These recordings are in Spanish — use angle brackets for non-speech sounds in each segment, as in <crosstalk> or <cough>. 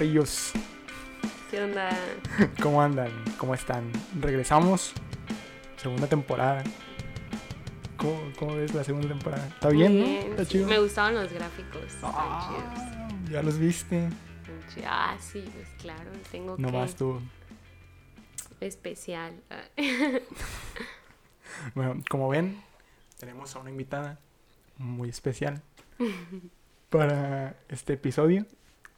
perrillos? ¿Qué onda? <laughs> ¿Cómo andan? ¿Cómo están? Regresamos. Segunda temporada. ¿Cómo, cómo ves la segunda temporada? ¿Está bien, no? bien, ¿Está sí. chido? Me gustaban los gráficos. Ah, ya los viste. Ah, sí, pues claro, tengo No que tú. especial. Ah, <laughs> Bueno, como ven, tenemos a una invitada muy especial <laughs> para este episodio.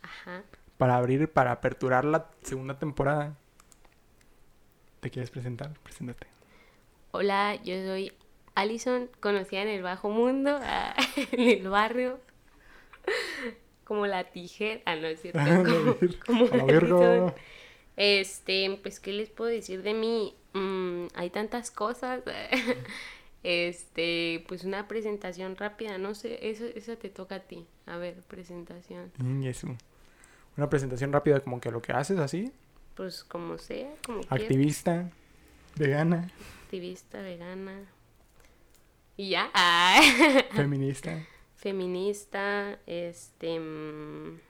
Ajá. Para abrir, para aperturar la segunda temporada. ¿Te quieres presentar? Preséntate. Hola, yo soy Alison, conocida en el bajo mundo, ah, <laughs> en el barrio, como la tijera, ah, no es cierto, A la como, como Alison. Este, pues, ¿qué les puedo decir de mí? Mm, hay tantas cosas. <laughs> Este, pues una presentación rápida, no sé, eso, eso te toca a ti. A ver, presentación. Mm, eso. Una presentación rápida como que lo que haces así. Pues como sea, como quieras. Activista, vegana, Activista, vegana. Y ya. Ah. <laughs> feminista. Feminista, este. mm,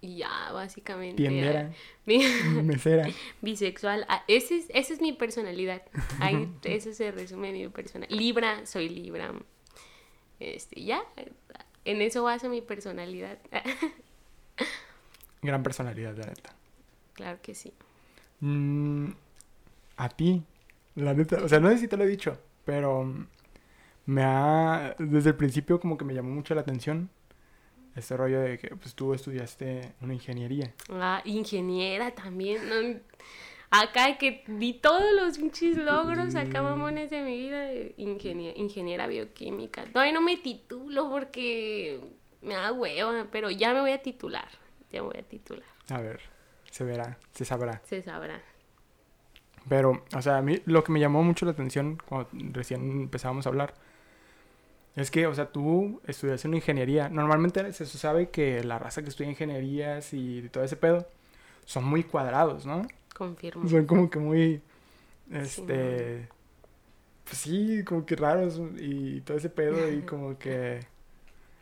Y ya, básicamente. Tiendera, <laughs> mesera. bisexual. Ah, ese es, esa es mi personalidad. Ahí, <laughs> eso se resume mi personalidad. Libra, soy Libra. Este, ya. En eso baso mi personalidad. Gran personalidad, la neta. claro que sí. Mm, a ti, la neta. O sea, no sé si te lo he dicho, pero mm, me ha. Desde el principio, como que me llamó mucho la atención. Este rollo de que pues tú estudiaste una ingeniería. Ah, ingeniera también. ¿no? Acá que vi todos los pinches logros acá mamones de mi vida. de ingenie- ingeniera bioquímica. Todavía no me titulo porque me da hueva, pero ya me voy a titular. Ya voy a titular. A ver, se verá, se sabrá. Se sabrá. Pero, o sea, a mí lo que me llamó mucho la atención cuando recién empezábamos a hablar es que, o sea, tú estudiaste una ingeniería. Normalmente se sabe que la raza que estudia ingenierías y todo ese pedo son muy cuadrados, ¿no? Confirmo. Son como que muy, este, pues sí, como que raros y todo ese pedo y <laughs> como que,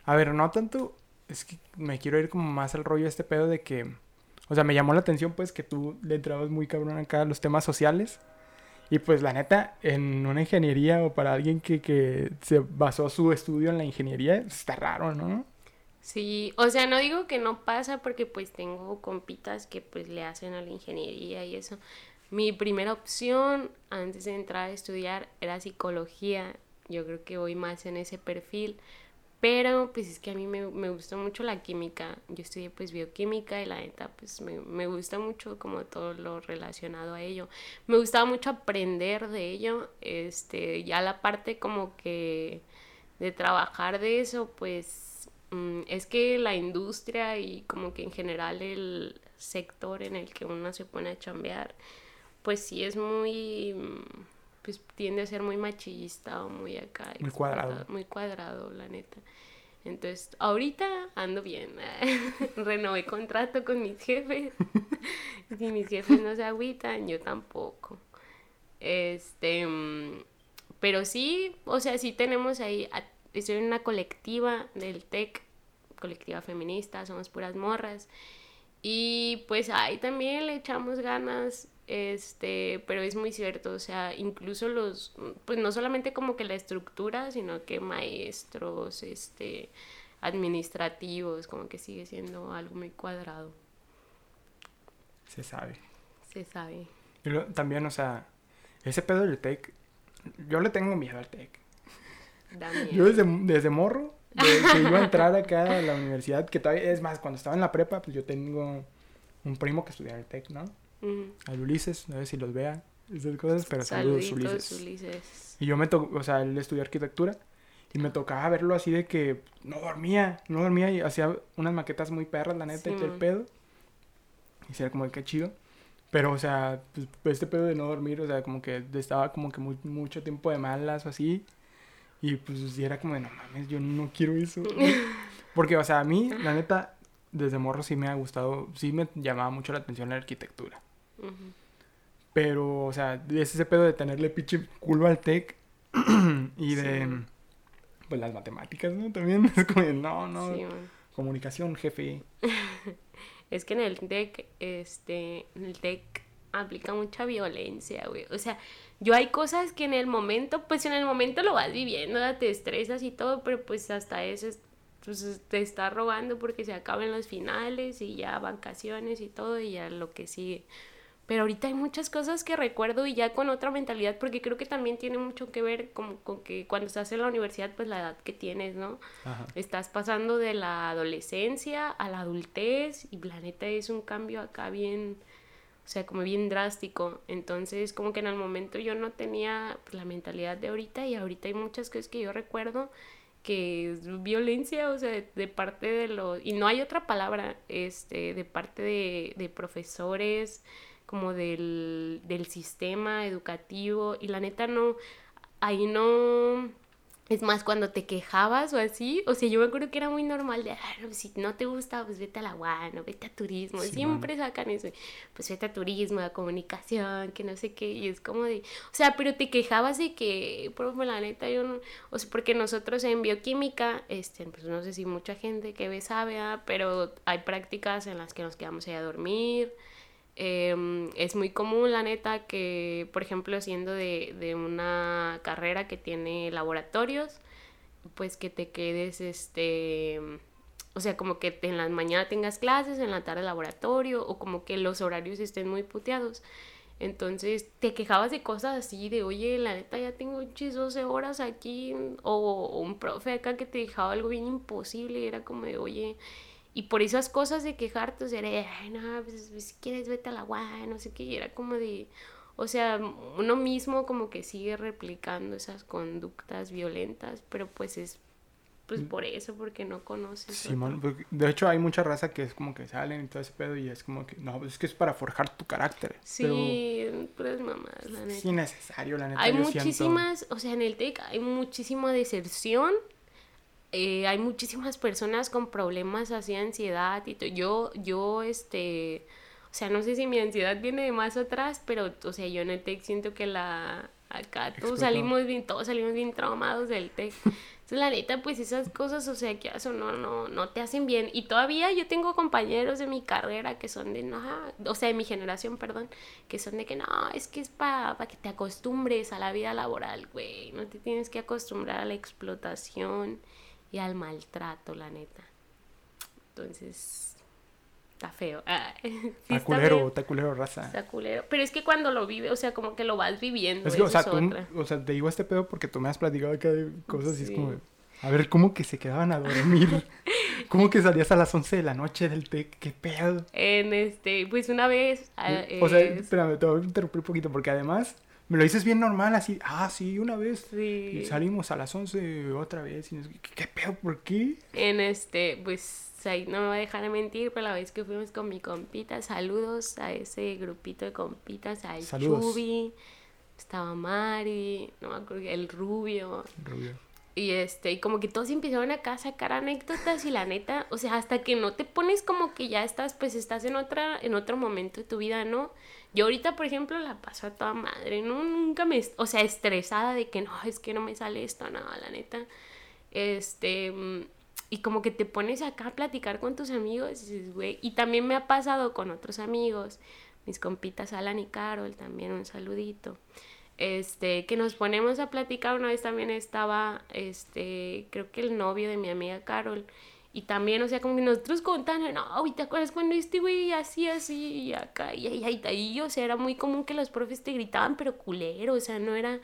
a ver, no tanto, es que me quiero ir como más al rollo de este pedo de que, o sea, me llamó la atención pues que tú le entrabas muy cabrón acá a los temas sociales y pues la neta, en una ingeniería o para alguien que, que se basó su estudio en la ingeniería, está raro, ¿no? Sí, o sea, no digo que no pasa porque pues tengo compitas que pues le hacen a la ingeniería y eso. Mi primera opción antes de entrar a estudiar era psicología. Yo creo que voy más en ese perfil. Pero pues es que a mí me, me gusta mucho la química. Yo estudié pues bioquímica y la neta pues me, me gusta mucho como todo lo relacionado a ello. Me gustaba mucho aprender de ello. Este, ya la parte como que de trabajar de eso pues mm, es que la industria y como que en general el sector en el que uno se pone a chambear, pues sí es muy, mm, pues tiende a ser muy machista o muy acá. Muy cuadrado. Muy cuadrado, la neta. Entonces, ahorita ando bien. <laughs> Renové contrato con mis jefes. <laughs> si mis jefes no se agüitan, yo tampoco. Este, mm, pero sí, o sea, sí tenemos ahí, a- estoy en una colectiva del TEC, colectiva feminista, somos puras morras. Y pues ahí también le echamos ganas, este, pero es muy cierto, o sea, incluso los, pues no solamente como que la estructura, sino que maestros, este, administrativos, como que sigue siendo algo muy cuadrado, Se sabe. se sabe. Y también, o sea, ese pedo del tech, yo le tengo miedo al tech. <laughs> Yo desde, desde morro, de que iba a entrar acá a la universidad, que todavía, es más, cuando estaba en la prepa, pues yo tengo un primo que estudiaba el tech, ¿no? Ujú. Al Ulises, no sé si los vea, esas cosas, pero saludos Ulises. Ulises. Y yo me tocó, o sea, él estudió arquitectura y me tocaba verlo así de que no dormía, no dormía y hacía unas maquetas muy perras, la neta, y todo el pedo. Y era como que chido. Pero, o sea, pues, este pedo de no dormir, o sea, como que estaba como que muy- mucho tiempo de malas o así. Y pues sí era como de, no mames, yo no quiero eso. <laughs> Porque, o sea, a mí, la neta, desde morro sí me ha gustado, sí me llamaba mucho la atención la arquitectura. Pero, o sea, es ese pedo de tenerle pinche culo al tech <clears throat> y de, Sí. pues, las matemáticas, ¿no? También <laughs> es como no, no. Sí, comunicación, jefe. <laughs> es que en el TEC, este, en el TEC aplica mucha violencia, güey. O sea, yo hay cosas que en el momento, pues en el momento lo vas viviendo, te estresas y todo, pero pues hasta eso pues, te está rogando porque se acaben los finales y ya vacaciones y todo y ya lo que sigue. Pero ahorita hay muchas cosas que recuerdo y ya con otra mentalidad, porque creo que también tiene mucho que ver con, con que cuando estás en la universidad, pues la edad que tienes, ¿no? Estás pasando de la adolescencia a la adultez y la neta es un cambio acá bien, o sea, como bien drástico. Entonces, como que en el momento yo no tenía pues, la mentalidad de ahorita y ahorita hay muchas cosas que yo recuerdo que es violencia, o sea, de, parte de los... Y no hay otra palabra, este, de parte de, de profesores, como del, del sistema educativo y la neta no, ahí no, es más, cuando te quejabas o así, o sea, yo me acuerdo que era muy normal de, ah, si no te gusta, pues vete a la UAN vete a turismo, siempre sacan eso, pues vete a turismo, a comunicación, que no sé qué, y es como de, o sea, pero te quejabas de que, profe, la neta, yo no, o sea, porque nosotros en bioquímica, este, pues no sé si mucha gente que ve sabe, ¿ah? pero hay prácticas en las que nos quedamos ahí a dormir, Em, es muy común, la neta, que, por ejemplo, siendo de, de, una carrera que tiene laboratorios, pues que te quedes, este, o sea, como que en la mañana tengas clases, en la tarde laboratorio, o como que los horarios estén muy puteados. Entonces te quejabas de cosas así, de oye, la neta ya tengo 12 horas aquí, o, o un profe acá que te dejaba algo bien imposible, era como de oye, y por esas cosas de quejarte, o sea, ay, no, pues, pues, si quieres vete a la guay, no sé qué, y era como de, o sea, uno mismo como que sigue replicando esas conductas violentas, pero pues es pues mm. por eso, porque no conoces. Sí, de hecho hay mucha raza que es como que salen y todo ese pedo y es como que, no, pues es que es para forjar tu carácter. Sí, pero, es mamás, la neta. Es innecesario, la neta. Hay muchísimas, o sea, en el TEC hay muchísima deserción eh, hay muchísimas personas con problemas así, ansiedad y todo. Yo, yo, este, o sea, no sé si mi ansiedad viene de más atrás, pero, o sea, yo en el TEC siento que la, acá todos salimos bien, todos salimos bien traumados del TEC. Entonces, la neta, pues esas cosas, o sea, que eso no, no, no te hacen bien. Y todavía yo tengo compañeros de mi carrera que son de, no, o sea, de mi generación, perdón, que son de que no, es que es para que te acostumbres a la vida laboral, güey. No te tienes que acostumbrar a la explotación y al maltrato, la neta. Entonces, está feo. <laughs> Ah, está culero, está culero, raza. Está culero. Pero es que cuando lo vive, o sea, como que lo vas viviendo. Es que, o sea, o sea, te digo este pedo porque tú me has platicado que hay cosas y es como, a ver, ¿cómo que se quedaban a dormir? <laughs> ¿Cómo que salías a las 11 de la noche del TEC? ¿Qué pedo? En este, pues una vez. o sea, espérame, te voy a interrumpir un poquito porque además me lo dices bien normal, así, ah, sí, una vez. Sí. salimos a las 11 otra vez. Y ¿qué, pedo? ¿Por qué? En este, pues ahí no me voy a dejar de mentir, pero la vez que fuimos con mi compita, saludos a ese grupito de compitas, al Chubi, estaba Mari, no me acuerdo, el Rubio. Rubio. Y este, y como que todos empezaron acá a sacar anécdotas y la neta, o sea, hasta que no te pones como que ya estás, pues estás en otra, en otro momento de tu vida, ¿no? Yo ahorita, por ejemplo, la paso a toda madre, ¿no? Nunca me, o sea, estresada de que no, es que no me sale esto, nada, la neta. Este, y como que te pones acá a platicar con tus amigos y dices, güey, y también me ha pasado con otros amigos, mis compitas Alan y Carol, también un saludito. Este, que nos ponemos a platicar, una vez también estaba, este, creo que el novio de mi amiga Carol, y también, o sea, como que nosotros contando, no, ¿y te acuerdas cuando este güey así, así, y acá, y ahí, ahí, ahí, o sea, era muy común que los profes te gritaban, pero culero, o sea, no era,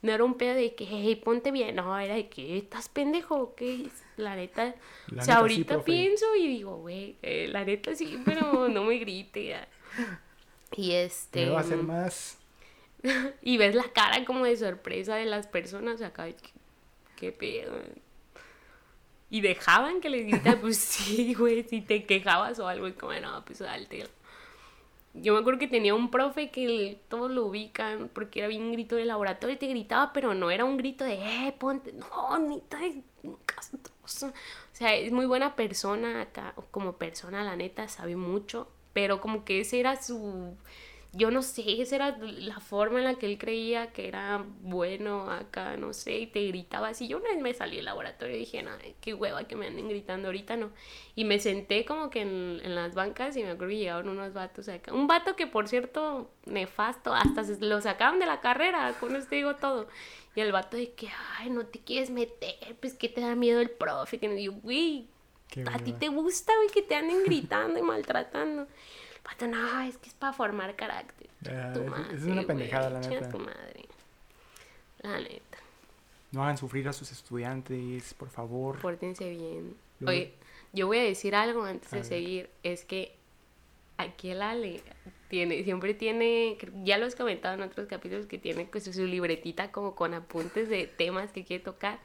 no era un pedo de que, hey, ponte bien, no, era de que, ¿estás pendejo? ¿Qué? La neta, o sea, ahorita pienso y digo, güey, eh, la neta sí, pero no me grite. <laughs> Y este... Me va a hacer más... <laughs> y ves la cara como de sorpresa de las personas acá, qué pedo, y dejaban que les gritara, pues <laughs> sí, güey, si te quejabas o algo, y como, no, pues salte. Yo me acuerdo que tenía un profe que todos lo ubican porque era bien grito de laboratorio y te gritaba, pero no era un grito de, eh, ponte, no, ni te O sea, es muy buena persona acá, como persona, la neta, sabe mucho, pero como que ese era su yo no sé, esa era la forma en la que él creía que era bueno acá, no sé, y te gritaba así. Yo una vez me salí del laboratorio y dije, no, qué hueva que me anden gritando ahorita, no. Y me senté como que en, en las bancas y me acuerdo que llegaron unos vatos acá. Un vato que, por cierto, nefasto, hasta se lo sacaban de la carrera, con esto digo todo. Y el vato de que, ay, no te quieres meter, pues que te da miedo el profe. Que me digo, güey, a ti te gusta, güey, que te anden gritando y maltratando. Pato, no, es que es para formar carácter. es, una pendejada, la neta. Tu madre. La neta. No hagan sufrir a sus estudiantes, por favor. Pórtense bien. Oye, yo voy a decir algo antes de seguir. Es que aquí el Ale tiene, siempre tiene, ya lo has comentado en otros capítulos, que tiene pues, su libretita como con apuntes de temas que quiere tocar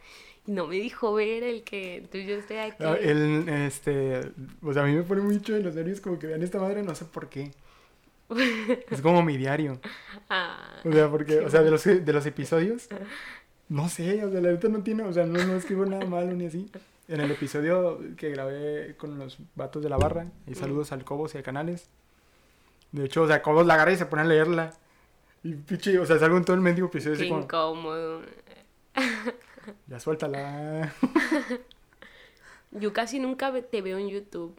no me dijo ver el que tú yo estoy aquí. el, este, o sea, a mí me pone mucho en los nervios como que vean esta madre, no sé por qué. <laughs> es como mi diario. Ah, o sea, porque, o sea, de los, de los episodios, no sé, o sea, la verdad no tiene, o sea, no, no escribo nada malo ni así. En el episodio que grabé con los vatos de la barra, y mm. saludos al Cobos y al Canales. De hecho, o sea, Cobos la agarra y se pone a leerla. Y piche, o sea, salgo en todo el medio episodio. Qué incómodo. <laughs> Ya suéltala. <laughs> Yo casi nunca te veo en YouTube.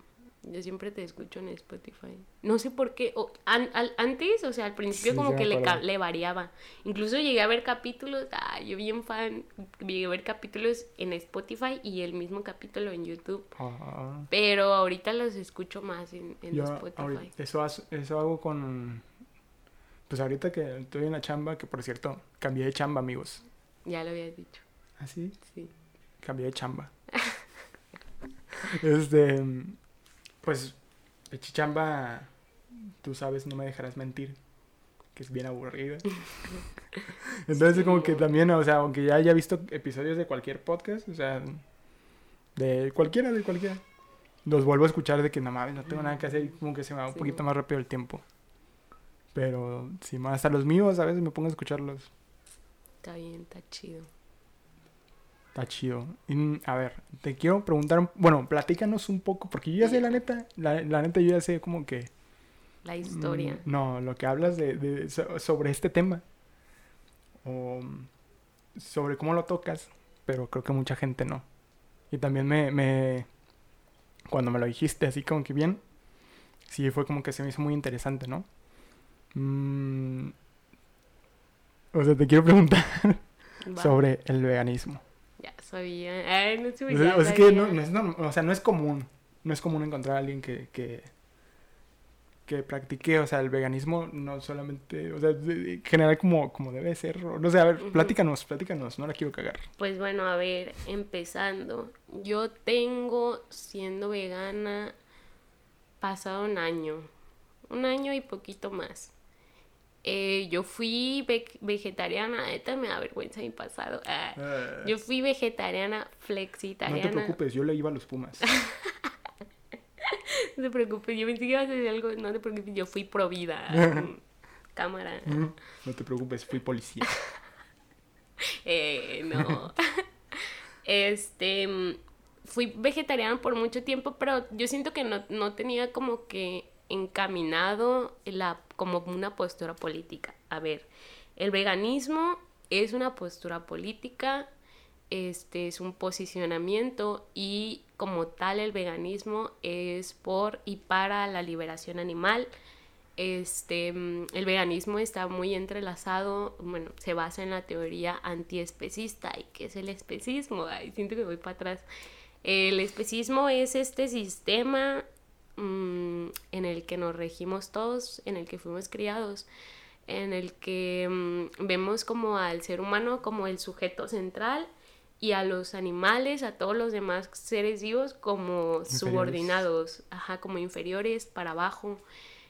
Yo siempre te escucho en Spotify. No sé por qué. antes, o sea, al principio como que le, le, variaba. Incluso llegué a ver capítulos. Ah, yo bien fan. Llegué a ver capítulos en Spotify y el mismo capítulo en YouTube. Ah. Pero ahorita los escucho más en, Spotify. eso, eso hago con... Pues ahorita que estoy en la chamba, que por cierto, cambié de chamba, amigos. Ya lo habías dicho. ¿Ah, sí? Sí. Cambié de chamba. <laughs> este, pues, de chamba, tú sabes, no me dejarás mentir, que es bien aburrida. <laughs> Entonces, como que también, o sea, aunque ya haya visto episodios de cualquier podcast, o sea, de cualquiera, de cualquiera, los vuelvo a escuchar de que no mames, no tengo nada que hacer y como que se me va un poquito más rápido el tiempo. Pero, si más a los míos, a veces me pongo a escucharlos. Está bien, está chido. Está chido. a ver, te quiero preguntar, bueno, platícanos un poco, porque yo ya sé la neta, la, neta yo ya sé como que... La historia. Mm, no, lo que hablas de, sobre este tema. O sobre cómo lo tocas, pero creo que mucha gente no. Y también me, me... Cuando me lo dijiste así como que bien, sí fue como que se me hizo muy interesante, ¿no? Mm, o sea, te quiero preguntar <laughs> sobre el veganismo. Sabía. Ay, no es que no, es o sea, no es común. No es común encontrar a alguien que, que, que practique, o sea, el veganismo no solamente, o sea, en general como, como debe ser. No sé, a ver, platícanos, platícanos, no la quiero cagar. Pues bueno, a ver, empezando. Yo tengo siendo vegana pasado un año. Un año y poquito más. Eh, yo fui vegetariana, esta me da vergüenza mi pasado. Ah, ah. Yo fui vegetariana, flexitariana. No te preocupes, yo le iba a los Pumas. <laughs> no te preocupes, yo pensé que ibas a decir algo, no te preocupes, yo fui pro vida. <laughs> cámara. No te preocupes, fui policía. <laughs> eh, no. este, fui vegetariana por mucho tiempo, pero yo siento que no, no tenía como que encaminado la, como una postura política. A ver, el veganismo es una postura política, este es un posicionamiento y como tal el veganismo es por y para la liberación animal. Este, el veganismo está muy entrelazado, bueno, se basa en la teoría antiespecista. ¿Y qué es el especismo? Ay, siento que voy para atrás. El especismo es este sistema Mm, en el que nos regimos todos, en el que fuimos criados, en el que mm, vemos como al ser humano como el sujeto central y a los animales, a todos los demás seres vivos como subordinados, ajá, como inferiores para abajo.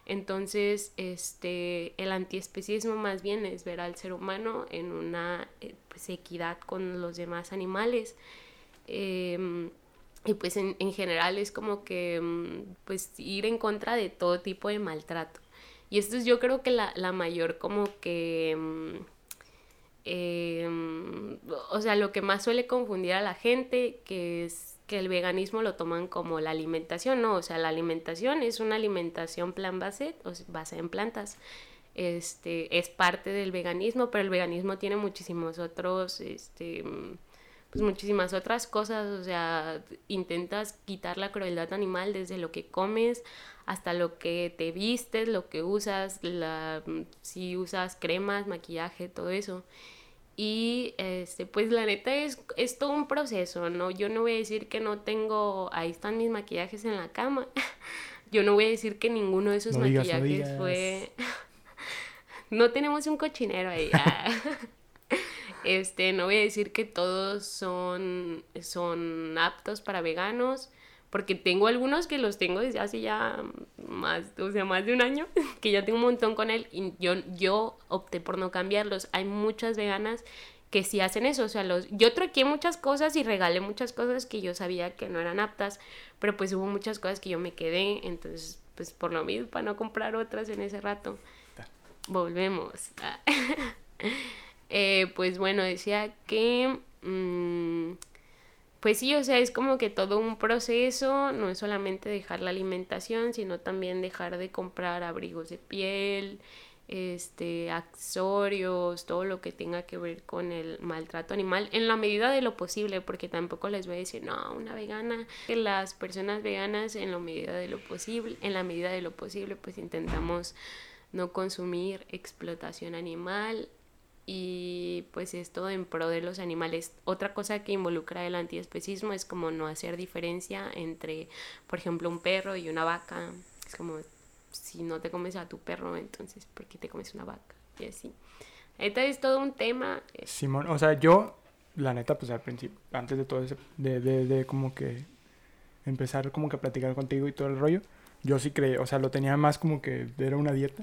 Entonces, este, el antiespecismo más bien es ver al ser humano en una eh, pues, equidad con los demás animales. Em, y pues en, en, general es como que mm, pues ir en contra de todo tipo de maltrato. Y esto es yo creo que la, la mayor como que... Mm, em, o sea, lo que más suele confundir a la gente, que es que el veganismo lo toman como la alimentación, ¿no? O sea, la alimentación es una alimentación plan base, o sea, basada en plantas. este, es parte del veganismo, pero el veganismo tiene muchísimos otros, este, pues muchísimas otras cosas, o sea, intentas quitar la crueldad animal desde lo que comes hasta lo que te vistes, lo que usas, la, si usas cremas, maquillaje, todo eso. Y este, pues la neta es, es todo un proceso, ¿no? Yo no voy a decir que no tengo, ahí están mis maquillajes en la cama. <laughs> Yo no voy a decir que ninguno de esos maquillajes fue... <laughs> no tenemos un cochinero ahí. <laughs> <laughs> Este, no voy a decir que todos son, son aptos para veganos porque tengo algunos que los tengo desde hace ya más, o sea, más de un año, <laughs> que ya tengo un montón con él y yo, yo opté por no cambiarlos. Hay muchas veganas que sí hacen eso, o sea, los, yo troqué muchas cosas y regalé muchas cosas que yo sabía que no eran aptas, pero pues hubo muchas cosas que yo me quedé, entonces, pues por lo mismo, para no comprar otras en ese rato. Volvemos. <laughs> eh, pues bueno, decía que... Mmm, pues sí, o sea, es como que todo un proceso, no es solamente dejar la alimentación, sino también dejar de comprar abrigos de piel, este, accesorios, todo lo que tenga que ver con el maltrato animal, en la medida de lo posible, porque tampoco les voy a decir, no, una vegana, que las personas veganas en la medida de lo posible, en la medida de lo posible, pues intentamos no consumir explotación animal, y pues esto en pro de los animales. Otra cosa que involucra el antiespecismo es como no hacer diferencia entre, por ejemplo, un perro y una vaca. Es como si no te comes a tu perro, entonces ¿por qué te comes una vaca? Y así. Este es todo un tema. Simón, o sea, yo, la neta, pues al principio, antes de todo eso, de, de, de como que empezar como que a platicar contigo y todo el rollo, yo sí creí, o sea, lo tenía más como que era una dieta.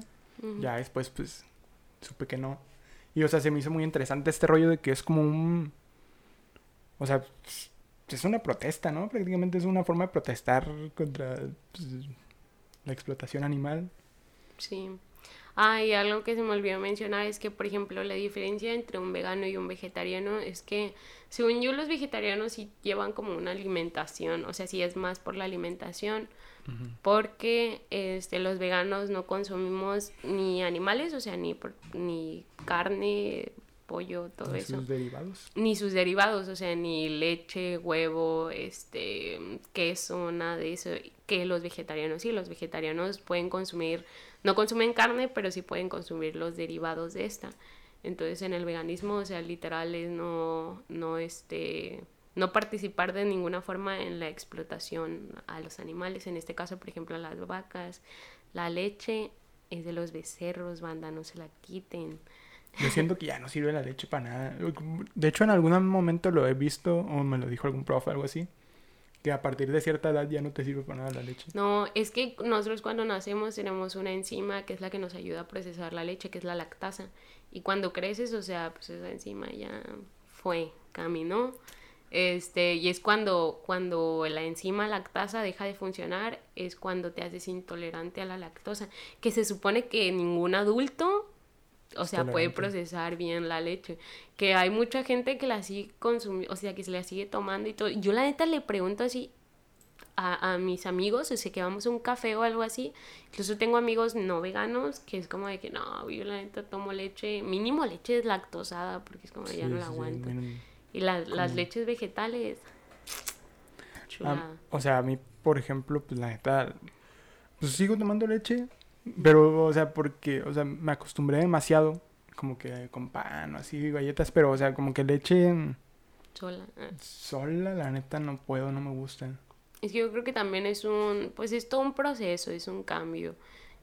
Ya después, pues, supe que no y, o sea, se me hizo muy interesante este rollo de que es como un... O sea, es una protesta, ¿no? Prácticamente es una forma de protestar contra pues, la explotación animal. Sí. Ah, y algo que se me olvidó mencionar es que, por ejemplo, la diferencia entre un vegano y un vegetariano es que, según yo, los vegetarianos sí llevan como una alimentación, o sea, sí es más por la alimentación, porque este, los veganos no consumimos ni animales, o sea, ni, ni carne, pollo, todo eso. Ni sus derivados. Ni sus derivados, o sea, ni leche, huevo, este, queso, nada de eso. Que los vegetarianos sí, los vegetarianos pueden consumir, no consumen carne, pero sí pueden consumir los derivados de esta. Entonces en el veganismo, o sea, literal es no, no este, no participar de ninguna forma en la explotación a los animales, en este caso, por ejemplo, a las vacas. La leche es de los becerros, banda, no se la quiten. Yo siento que ya no sirve la leche para nada. De hecho, en algún momento lo he visto, o me lo dijo algún profe, algo así, que a partir de cierta edad ya no te sirve para nada la leche. No, es que nosotros cuando nacemos tenemos una enzima que es la que nos ayuda a procesar la leche, que es la lactasa. Y cuando creces, o sea, pues esa enzima ya fue, caminó este, y es cuando, cuando la enzima lactasa deja de funcionar, es cuando te haces intolerante a la lactosa, que se supone que ningún adulto, o sea, puede procesar bien la leche. Que hay mucha gente que la sigue consumiendo, o sea, que se la sigue tomando y todo. Yo la neta le pregunto así a, a mis amigos, o sea, que vamos a un café o algo así. Incluso tengo amigos no veganos que es como de que no, yo la neta tomo leche, mínimo leche es lactosada porque es como ya no la aguanto. Y las leches vegetales. Ah, o sea, a mí, por ejemplo, pues la neta, pues sigo tomando leche, pero, o sea, porque, o sea, me acostumbré demasiado, como que con pan o así, galletas, pero, o sea, como que leche... Sola. Ah. Sola, la neta, no puedo, no me gusta. Es que yo creo que también es un, pues es todo un proceso, es un cambio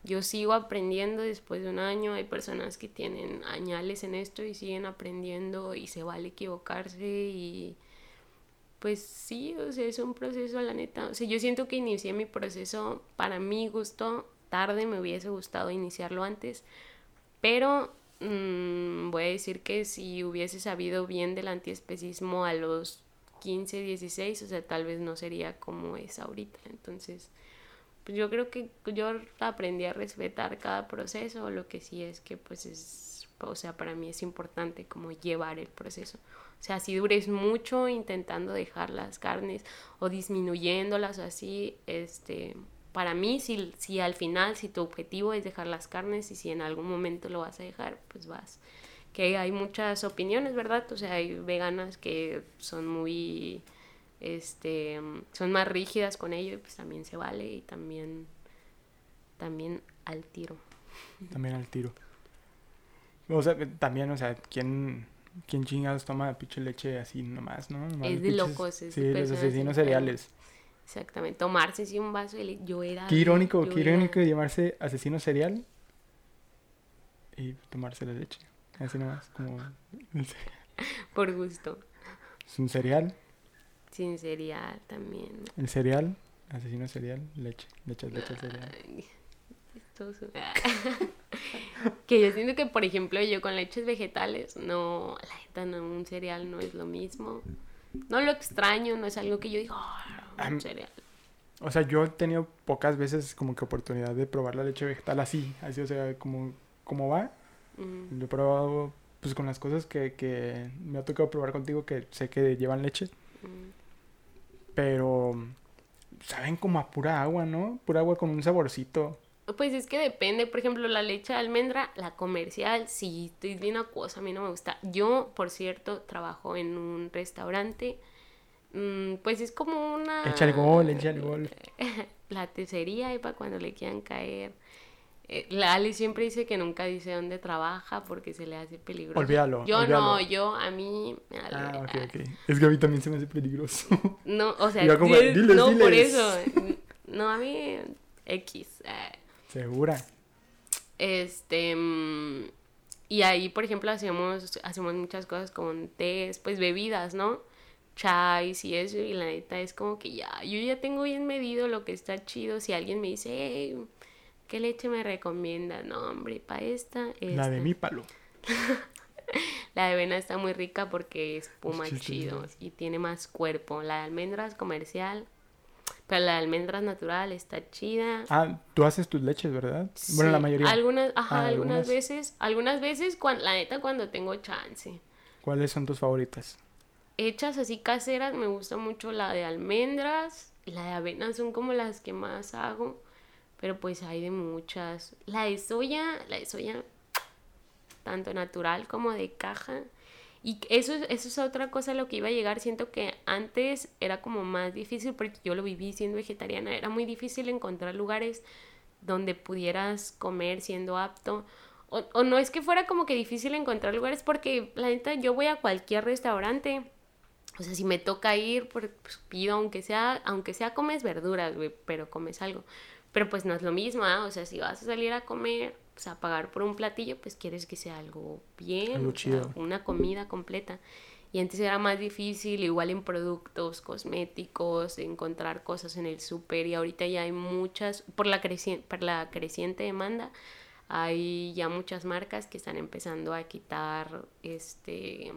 yo sigo aprendiendo después de un año, hay personas que tienen añales en esto y siguen aprendiendo y se vale equivocarse y pues sí, o sea, es un proceso, la neta. O sea, yo siento que inicié mi proceso para mi gusto tarde, me hubiese gustado iniciarlo antes, pero mmm, voy a decir que si hubiese sabido bien del antiespecismo a los 15, 16, o sea, tal vez no sería como es ahorita. Entonces, yo creo que yo aprendí a respetar cada proceso, lo que sí es que pues es, o sea, para mí es importante como llevar el proceso. O sea, si dures mucho intentando dejar las carnes o disminuyéndolas o así, este, para mí, si, si al final, si tu objetivo es dejar las carnes y si en algún momento lo vas a dejar, pues vas. Que hay muchas opiniones, ¿verdad? O sea, hay veganas que son muy, este, son más rígidas con ello y pues también se vale y también, también al tiro. También al tiro. O sea, también, o sea, ¿quién, quién chingados toma pinche leche así nomás, no? es de locos. Es sí, los asesinos cereales. Exactamente, tomarse así un vaso de leche. Yo era. Qué irónico, qué irónico llamarse asesino cereal y tomarse la leche. Así nomás, como. <laughs> Por gusto. Es un cereal. Sin cereal también. El cereal, asesino cereal, leche, leche, leche, cereal. <laughs> que yo siento que, por ejemplo, yo con leches vegetales, no, la neta, no, un cereal no es lo mismo. No lo extraño, no es algo que yo digo, oh, un cereal. O sea, yo he tenido pocas veces como que oportunidad de probar la leche vegetal así, así, o sea, como, como va. Lo he probado pues con las cosas que, que me ha tocado probar contigo que sé que llevan leche. Pero saben como a pura agua, ¿no? Pura agua con un saborcito. Pues es que depende, por ejemplo, la leche de almendra, la comercial, sí, es bien acuosa, a mí no me gusta. Yo, por cierto, trabajo en un restaurante, mm, pues es como una... Echa el gol, echa el gol. <laughs> la tesería, y para cuando le quieran caer. Eh, la Ali siempre dice que nunca dice dónde trabaja porque se le hace peligroso. Olvídalo. Yo no, yo a mí Ah, ok, ok. Es que a mí también se me hace peligroso. No, o sea, no por eso. <laughs> No, a mí X. Eh. Segura. Este. Mm, y ahí, por ejemplo, hacemos, hacemos muchas cosas con tés, pues bebidas, ¿no? Chais y eso. Y la neta es como que ya, yo ya tengo bien medido lo que está chido. Si alguien me dice, hey, ¿qué leche me recomienda? No, hombre, para esta, La de mi palo. <laughs> la de avena está muy rica porque es puma chido y tiene más cuerpo. La de almendras comercial pero la de almendras natural está chida. Ah, tú haces tus leches, ¿verdad? Bueno, la mayoría. Algunas, ajá, ah, algunas, veces, algunas veces, la neta, cuando tengo chance. ¿Cuáles son tus favoritas? Hechas así caseras, me gusta mucho la de almendras. La de avena son como las que más hago. Pero pues hay de muchas. La de soya, la de soya, tanto natural como de caja y eso, eso es otra cosa a lo que iba a llegar. Siento que antes era como más difícil, porque yo lo viví siendo vegetariana, era muy difícil encontrar lugares donde pudieras comer siendo apto. O, o no es que fuera como que difícil encontrar lugares, porque la neta yo voy a cualquier restaurante. O sea, si me toca ir, pues pido, aunque sea, aunque sea comes verduras, güey, pero comes algo. Pero pues no es lo mismo, ¿ah? O sea, si vas a salir a comer, o sea, pagar por un platillo, pues quieres que sea algo bien, una comida completa. Y antes era más difícil, igual en productos cosméticos, encontrar cosas en el súper y ahorita ya hay muchas, por la, por la creciente demanda, hay ya muchas marcas que están empezando a quitar este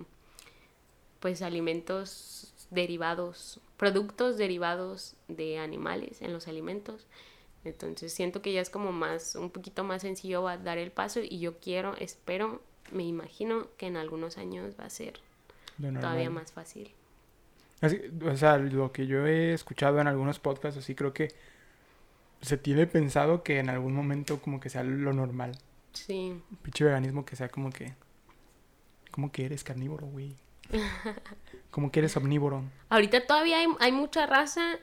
pues alimentos derivados, productos derivados de animales en los alimentos entonces siento que ya es como más, un poquito más sencillo dar el paso y yo quiero, espero, me imagino que en algunos años va a ser todavía más fácil. o sea, lo que yo he escuchado en algunos podcasts, así creo que se tiene pensado que en algún momento como que sea lo normal. Sí. Pinche veganismo que sea como que... Como que eres carnívoro, güey. <laughs> como que eres omnívoro. Ahorita todavía hay, hay mucha raza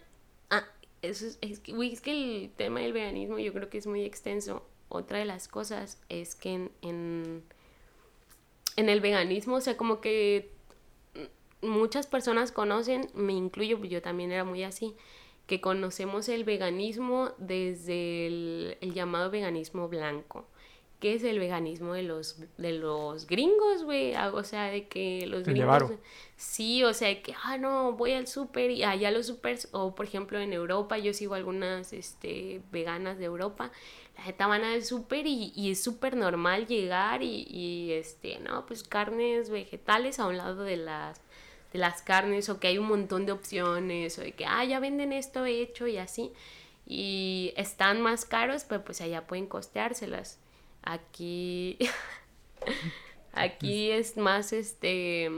eso es, es, que, es que el tema del veganismo yo creo que es muy extenso. Otra de las cosas es que en, en, en el veganismo, o sea, como que muchas personas conocen, me incluyo, yo también era muy así, que conocemos el veganismo desde el, el llamado veganismo blanco. ¿Qué es el veganismo de los, de los gringos, güey? Ah, o sea, de que los gringos... Sí, o sea, que, ah, no, voy al súper y allá los supers, o por ejemplo en Europa, yo sigo algunas este, veganas de Europa, la neta van al súper y, y, es súper normal llegar y, y, este, no, pues carnes vegetales a un lado de las, de las carnes, o que hay un montón de opciones, o de que, ah, ya venden esto hecho y así, y están más caros, pero pues allá pueden costeárselas. Aquí, <laughs> aquí es más, este,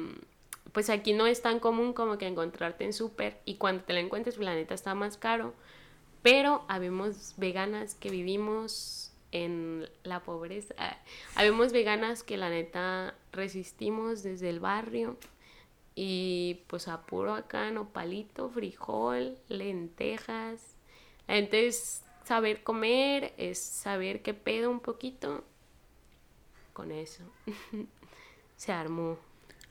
pues aquí no es tan común como que encontrarte en súper y cuando te la encuentres, pues la neta está más caro, pero habemos veganas que vivimos en la pobreza. <laughs> Habemos veganas que la neta resistimos desde el barrio y pues apuro acá, palito frijol, lentejas. Entonces, saber comer es saber qué pedo un poquito. Con eso. <laughs> Se armó.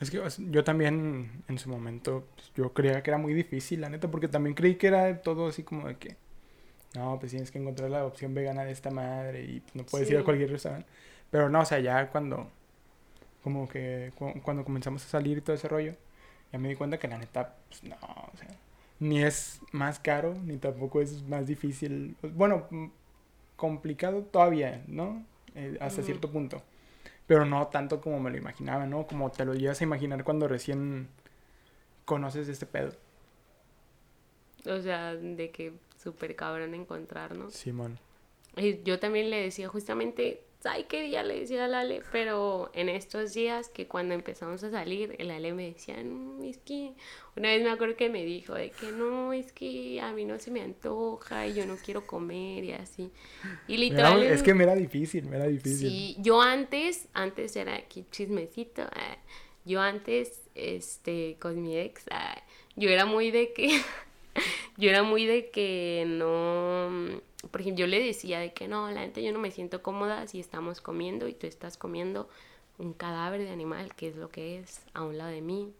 Es que yo también en su momento, pues, yo creía que era muy difícil, la neta, porque también creí que era todo así como de que, no, pues tienes que encontrar la opción vegana de esta madre y no puedes ir a cualquier restaurante. Pero no, o sea, ya cuando, como que, cuando comenzamos a salir y todo ese rollo, ya me di cuenta que la neta, pues no, o sea, ni es más caro, ni tampoco es más difícil. Bueno, complicado todavía, ¿no? Eh, hasta cierto punto. Pero no tanto como me lo imaginaba, ¿no? Como te lo llevas a imaginar cuando recién conoces este pedo. O sea, de que súper cabrón encontrar, ¿no? Simón. Y yo también le decía justamente, ay, qué día le decía al Ale, pero en estos días que cuando empezamos a salir, el Ale me decía, no, es que, una vez me acuerdo que me dijo de que no, es que a mí no se me antoja y yo no quiero comer y así. Y literal. es que me era difícil, me era difícil. Sí, yo antes, antes era aquí chismecito, eh, yo antes, este, con mi ex, eh, yo era muy de que <laughs> yo era muy de que no, por ejemplo, yo le decía de que no, la gente yo no me siento cómoda si estamos comiendo y tú estás comiendo un cadáver de animal, que es lo que es a un lado de mí.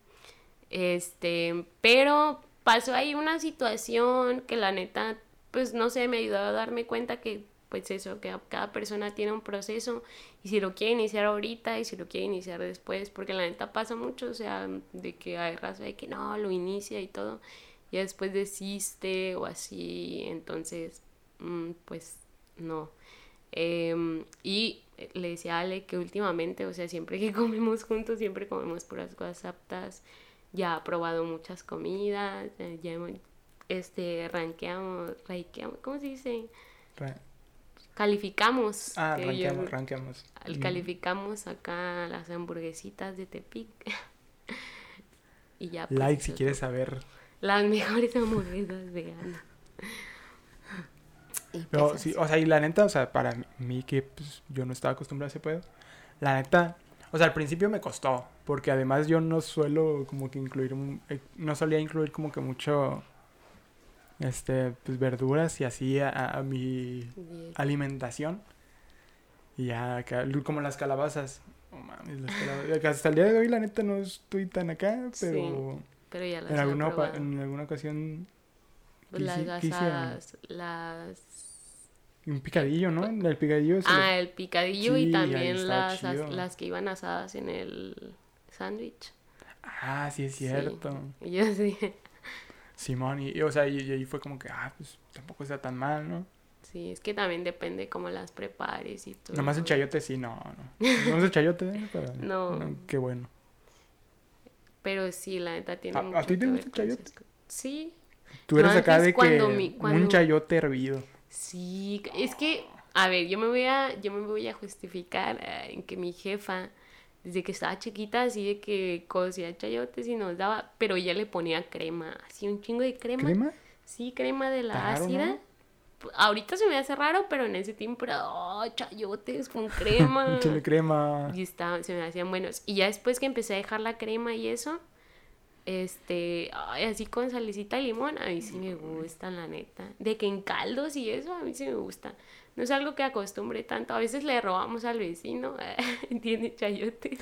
Este, pero pasó ahí una situación que la neta, pues no sé, me ayudó a darme cuenta que pues eso, que cada persona tiene un proceso y si lo quiere iniciar ahorita y si lo quiere iniciar después, porque la neta pasa mucho, o sea, de que hay raza de que no, lo inicia y todo y después desiste o así, entonces, mm, pues no. Em, y le decía a Ale que últimamente, o sea, siempre que <laughs> comemos juntos, siempre comemos puras cosas aptas. Ya ha probado muchas comidas, eh, ya este, ranqueamos, ranqueamos, ¿cómo se dice? calificamos. Ah, ranqueamos, ranqueamos. Calificamos acá las hamburguesitas de Tepic. <laughs> y ya. Pues, like si quieres saber las mejores hamburguesas veganas. Pero pues sí, o sea, y la neta, o sea, para mí que pues, yo no estaba acostumbrado a ese pedo, la neta, o sea, al principio me costó, porque además yo no suelo como que incluir, eh, no solía incluir como que mucho, este, pues verduras y así a, mi alimentación. Y ya, como las calabazas. Oh, mames, las calabazas. Hasta el día de hoy, la neta, no estoy tan acá, pero... Pero ya las en alguna, en alguna ocasión. Pues las asadas, las. Un picadillo, ¿no? El picadillo. Ah, el picadillo y también las, las que iban asadas en el sándwich. Ah, sí, es cierto. Y yo sí. <laughs> Simón, y, o sea, y, ahí fue como que, ah, pues tampoco está tan mal, ¿no? Sí, es que también depende cómo las prepares y todo. Nomás el chayote sí, no, no. Nomás el chayote, <laughs> pero, no. no. Qué bueno. Pero sí, la neta tiene ¿A, ¿A ti te gusta el chayote? Sí. Tú eres acá de que un chayote hervido. Sí, es que, a ver, yo me voy a, yo me voy a justificar eh, en que mi jefa, desde que estaba chiquita, así de que cocía chayotes y nos daba, pero ella le ponía crema, así un chingo de crema. ¿Crema? Sí, crema de la ácida ahorita se me hace raro, pero en ese tiempo era, oh, chayotes con <laughs> crema. Chile crema. Y está, se me hacían buenos. Y ya después que empecé a dejar la crema y eso, este, así con salecita y limón, a mí sí me gusta, la neta. De que en caldos y eso, a mí sí me gusta. No es algo que acostumbre tanto. A veces le robamos al vecino, <laughs> tiene chayotes.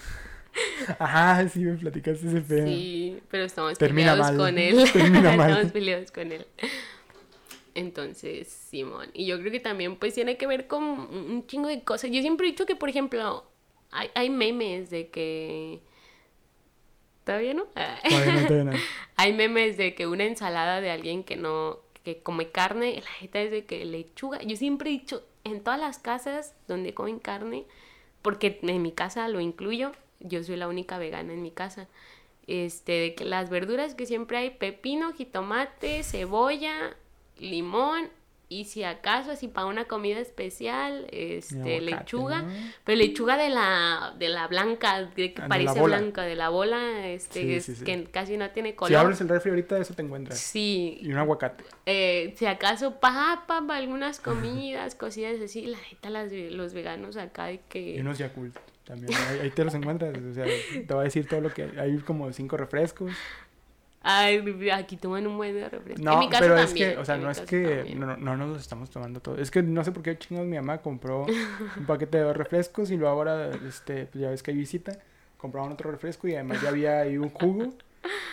Ajá, sí, me platicaste ese pedo. Sí, pero estamos <laughs> peleados con él. Termina mal. estamos peleados con él. Entonces, Simón. Y yo creo que también pues tiene que ver con un chingo de cosas. Yo siempre he dicho que, por ejemplo, hay, hay memes de que... ¿Todavía no? <laughs> hay memes de que una ensalada de alguien que no, que come carne, la gente es de que lechuga. Yo siempre he dicho, en todas las casas donde comen carne, porque en mi casa lo incluyo, yo soy la única vegana en mi casa. Este, de que las verduras que siempre hay, pepino, jitomate, cebolla, limón y si acaso así para una comida especial, este aguacate, lechuga, ¿no? pero lechuga de la de la blanca, de que Ah, parece blanca, de la bola, este Sí, es- sí, sí. que casi no tiene Si color. abres el refri ahorita, eso te encuentras. Sí, Y un aguacate. eh, si acaso papa para algunas comidas, cosillas así, la neta las, los veganos acá de Y que unos Yakult también. Ahí, ahí te los encuentras. O sea, te va a decir todo lo que. Hay como cinco refrescos. Ay, aquí toman un buen de refresco. No, en mi caso pero también, es que, o sea, no es que no, no nos estamos tomando todo. Es que no sé por qué chingados mi mamá compró un paquete de refrescos y luego ahora, este, pues ya ves que hay visita, compraron otro refresco y además ya había ahí un jugo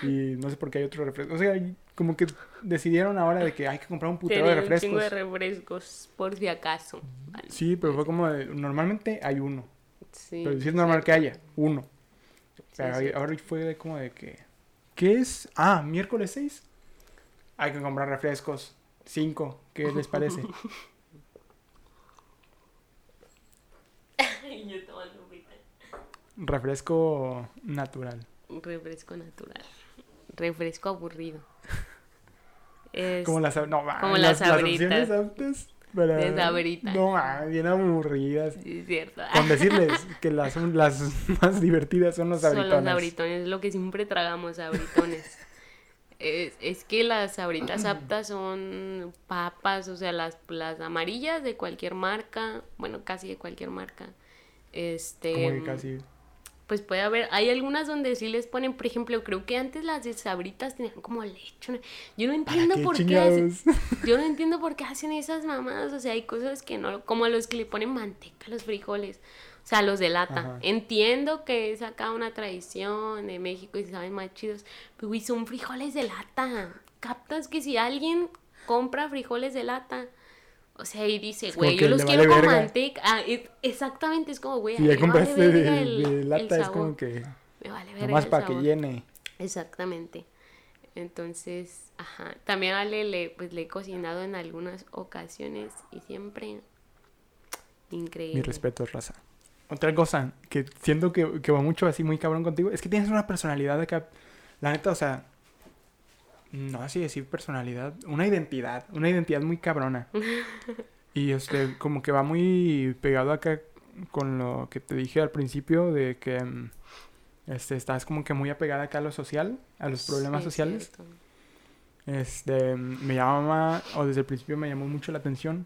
y no sé por qué hay otro refresco. O sea, como que decidieron ahora de que hay que comprar un putero de Tenía un chingo refrescos. de refrescos, por si acaso. Vale. Sí, pero fue como de- normalmente hay uno, Sí, pero sí es normal que haya uno. Pero sí. ahora fue como de que ¿qué es? Ah, miércoles 6. Hay que comprar refrescos. 5. ¿Qué les parece? <laughs> Yo. Refresco natural. Refresco natural. Refresco aburrido. <laughs> Es Como las, no, como las, las opciones aptas para- De Sabritas. No, ma, bien aburridas. sí, es cierto. Con <laughs> decirles que las, las <laughs> más divertidas son los Son sabritones. los sabritones, lo que siempre tragamos, sabritones. <laughs> es, es que las sabritas aptas son papas, o sea, las, las amarillas de cualquier marca, bueno, casi de cualquier marca. Este, que casi. Pues puede haber, hay algunas donde sí les ponen, por ejemplo, creo que antes las de sabritas tenían como leche. ¿no? Yo no ¿Para entiendo qué por qué hacen, <laughs> yo no entiendo por qué hacen esas mamadas, o sea, hay cosas que no, como los que le ponen manteca a los frijoles, o sea, los de lata. Ajá. Entiendo que es acá una tradición de México y se saben más chidos, pero güey, son frijoles de lata. Captas que si alguien compra frijoles de lata, o sea, y dice, güey, yo los quiero vale con manteca. Ah, es- exactamente, es como, güey, Si ya vale compraste de, verga el- de el lata, es como que. Me vale verga Nomás para que llene. Exactamente. Entonces, ajá. También Ale le, pues, le he cocinado en algunas ocasiones y siempre increíble. Mi respeto, raza. Otra cosa que siento que, que va mucho así muy cabrón contigo es que tienes una personalidad acá. La neta, o sea. No así decir personalidad. Una identidad. Una identidad muy cabrona. <laughs> Y este, como que va muy pegado acá con lo que te dije al principio de que. mm, Este, estás como que muy apegada acá a lo social, a los problemas Sí, sociales. cierto. Este, me llama, o desde el principio me llamó mucho la atención,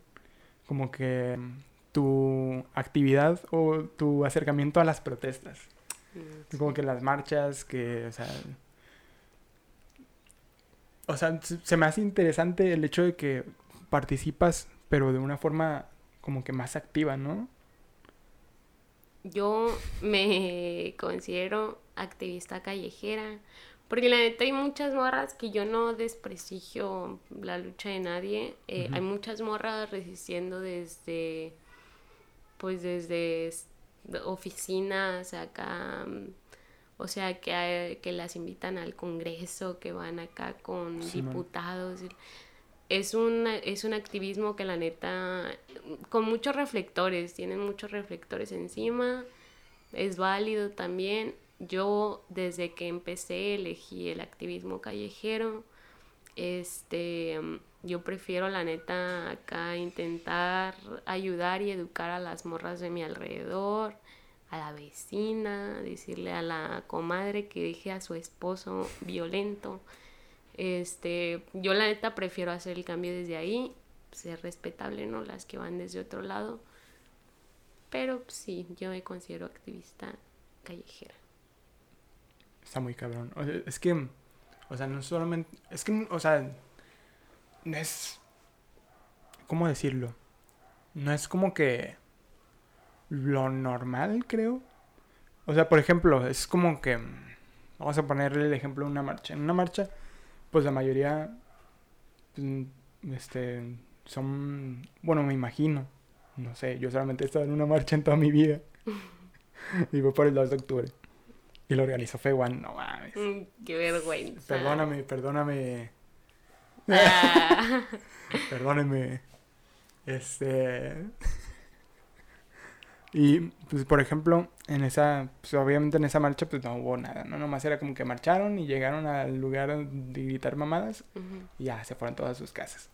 como que mm, tu actividad o tu acercamiento a las protestas. Mm, Como que las marchas, que, o sea... O sea, se me hace interesante el hecho de que participas, pero de una forma como que más activa, ¿no? Yo me <laughs> considero activista callejera, porque la neta hay muchas morras que yo no desprestigio la lucha de nadie. eh. Hay muchas morras resistiendo desde, pues desde oficinas acá, mm, o sea, que, hay- que las invitan al Congreso, que van acá con Sí, diputados. es un, es un activismo que la neta, con muchos reflectores, tienen muchos reflectores encima, es válido también. Yo desde que empecé elegí el activismo callejero. Este, yo prefiero la neta acá intentar ayudar y educar a las morras de mi alrededor, a la vecina, decirle a la comadre que deje a su esposo violento. Este, yo la neta prefiero hacer el cambio desde ahí, ser respetable, ¿no? Las que van desde otro lado. Pero sí, yo me considero activista callejera. Está muy cabrón. Es que, o sea, no solamente, es que, o sea, es, ¿cómo decirlo? No es como que lo normal, creo. O sea, por ejemplo, es como que, vamos a ponerle el ejemplo de una marcha. En una marcha, pues la mayoría, pues, este, son, bueno, me imagino, no sé, yo solamente he estado en una marcha en toda mi vida. <laughs> y fue por el 2 de octubre. Y lo organizó Fewan, no mames. Mm, qué vergüenza. Perdóname, perdóname, Ah, <laughs> perdóneme. Este. Y, pues, por ejemplo, en esa, pues, obviamente en esa marcha, pues, no hubo nada, ¿no? Nomás era como que marcharon y llegaron al lugar de gritar mamadas y ya, se fueron todas a sus casas.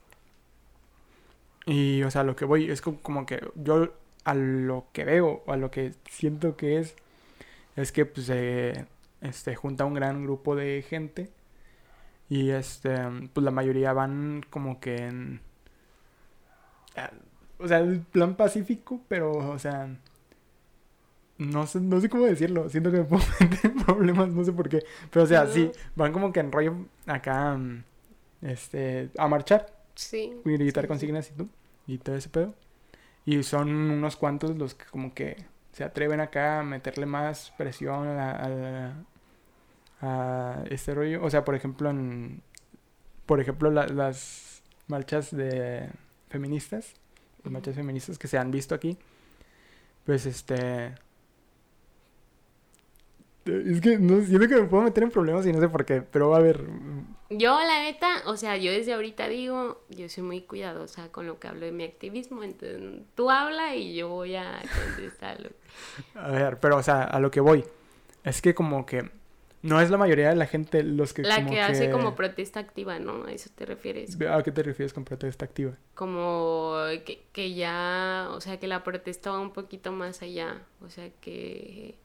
Y, o sea, lo que voy es como que yo a lo que veo, o a lo que siento que es, es que pues se este, junta un gran grupo de gente y este, pues la mayoría van como que en... O sea, el plan pacífico, pero, o sea, no sé, no sé cómo decirlo. Siento que me puedo <laughs> meter en problemas, no sé por qué. Pero, o sea, sí, van como que en rollo acá, este, a marchar. Sí. Y gritar sí, consignas y tú, y todo ese pedo. Y son unos cuantos los que como que se atreven acá a meterle más presión a, a, este rollo. O sea, por ejemplo, en, por ejemplo, las marchas de feministas, las marchas feministas que se han visto aquí, pues este es que no siento que me puedo meter en problemas y no sé por qué, pero a ver. Yo, la neta, o sea, yo desde ahorita digo, yo soy muy cuidadosa con lo que hablo de mi activismo, entonces tú habla y yo voy a contestarlo. <laughs> a ver, pero o sea, a lo que voy, es que como que no es la mayoría de la gente los que... La que, hace como protesta activa, ¿no? ¿A eso te refieres? ¿A qué te refieres con protesta activa? Como que, que ya, o sea, que la protesta va un poquito más allá, o sea, que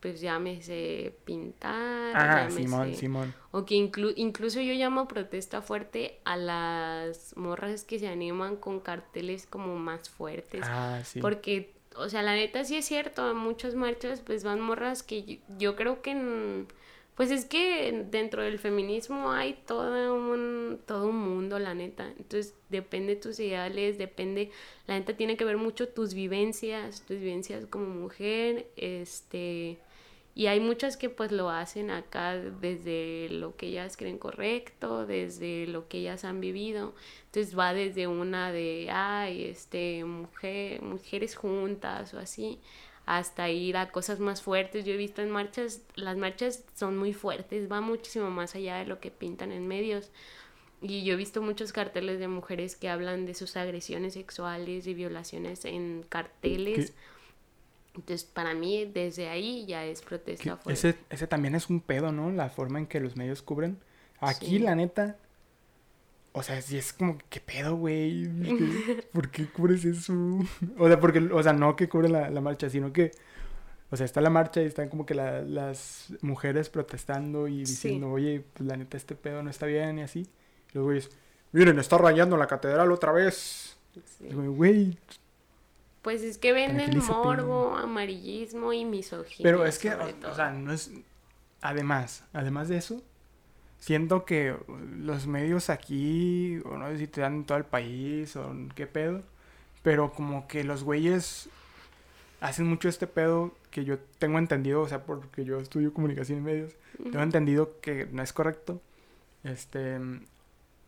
pues llámese pintar. Ah, Simón, Simón. O que incluso yo llamo protesta fuerte a las morras que se animan con carteles como más fuertes. Ah, sí. Porque, o sea, la neta sí es cierto, en muchas marchas pues van morras que yo, creo que... pues es que dentro del feminismo hay todo un, todo un mundo, la neta. Entonces depende de tus ideales, depende, la neta tiene que ver mucho tus vivencias, tus vivencias como mujer, este, y hay muchas que pues lo hacen acá desde lo que ellas creen correcto, desde lo que ellas han vivido. Entonces va desde una de, ay, este, mujer, mujeres juntas o así, hasta ir a cosas más fuertes. Yo he visto en marchas, las marchas son muy fuertes, va muchísimo más allá de lo que pintan en medios. Y yo he visto muchos carteles de mujeres que hablan de sus agresiones sexuales y violaciones en carteles. Entonces, para mí, desde ahí ya es protesta fuerte. Ese, ese también es un pedo, ¿no? La forma en que los medios cubren. Aquí, la neta, o sea, si es como, ¿qué pedo, güey? <laughs> ¿Por qué cubres eso? O sea, porque, o sea, no que cubren la, la marcha, sino que, o sea, está la marcha y están como que la, las mujeres protestando y diciendo, oye, pues la neta, este pedo no está bien y así. Y los güeyes, miren, está rayando la catedral otra vez. Güey, pues es que venden morbo, amarillismo y misoginia. Pero es que, o, sea, no es. Además, además de eso, siento que los medios aquí, o no sé si te dan en todo el país o qué pedo, pero como que los güeyes hacen mucho este pedo que yo tengo entendido, o sea, porque yo estudio comunicación y medios, tengo entendido que no es correcto. Este,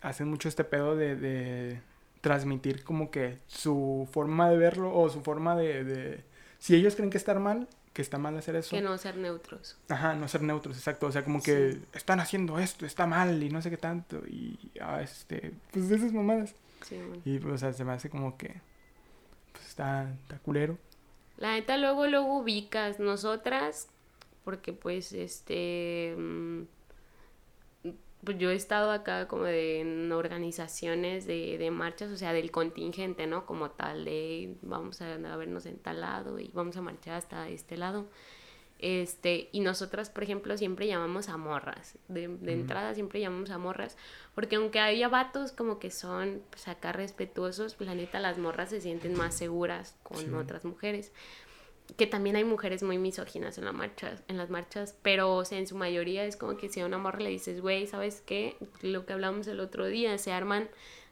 hacen mucho este pedo de transmitir como que su forma de verlo o su forma de, Si ellos creen que está mal, que está mal hacer eso. Que no ser neutros. Ajá, no ser neutros, exacto. O sea, como que están haciendo esto, está mal y no sé qué tanto. Y, ah, este, pues esas mamadas. Sí, Y, pues, o sea, se me hace como que, pues está, está culero. La neta, luego, luego ubicas nosotras, porque pues, este... Mm, pues yo he estado acá como de, en organizaciones de, de, marchas, o sea, del contingente, ¿no? Como tal, de vamos a, vernos en tal lado y vamos a marchar hasta este lado. Este, y nosotras, por ejemplo, siempre llamamos a morras. De, de entrada siempre llamamos a morras. Porque aunque haya vatos como que son pues, acá respetuosos, pues la neta las morras se sienten más seguras con otras mujeres que también hay mujeres muy misóginas en, la marcha, en las marchas, pero o sea, en su mayoría es como que si a una morra le dices, güey, ¿sabes qué? Lo que hablamos el otro día, se arman,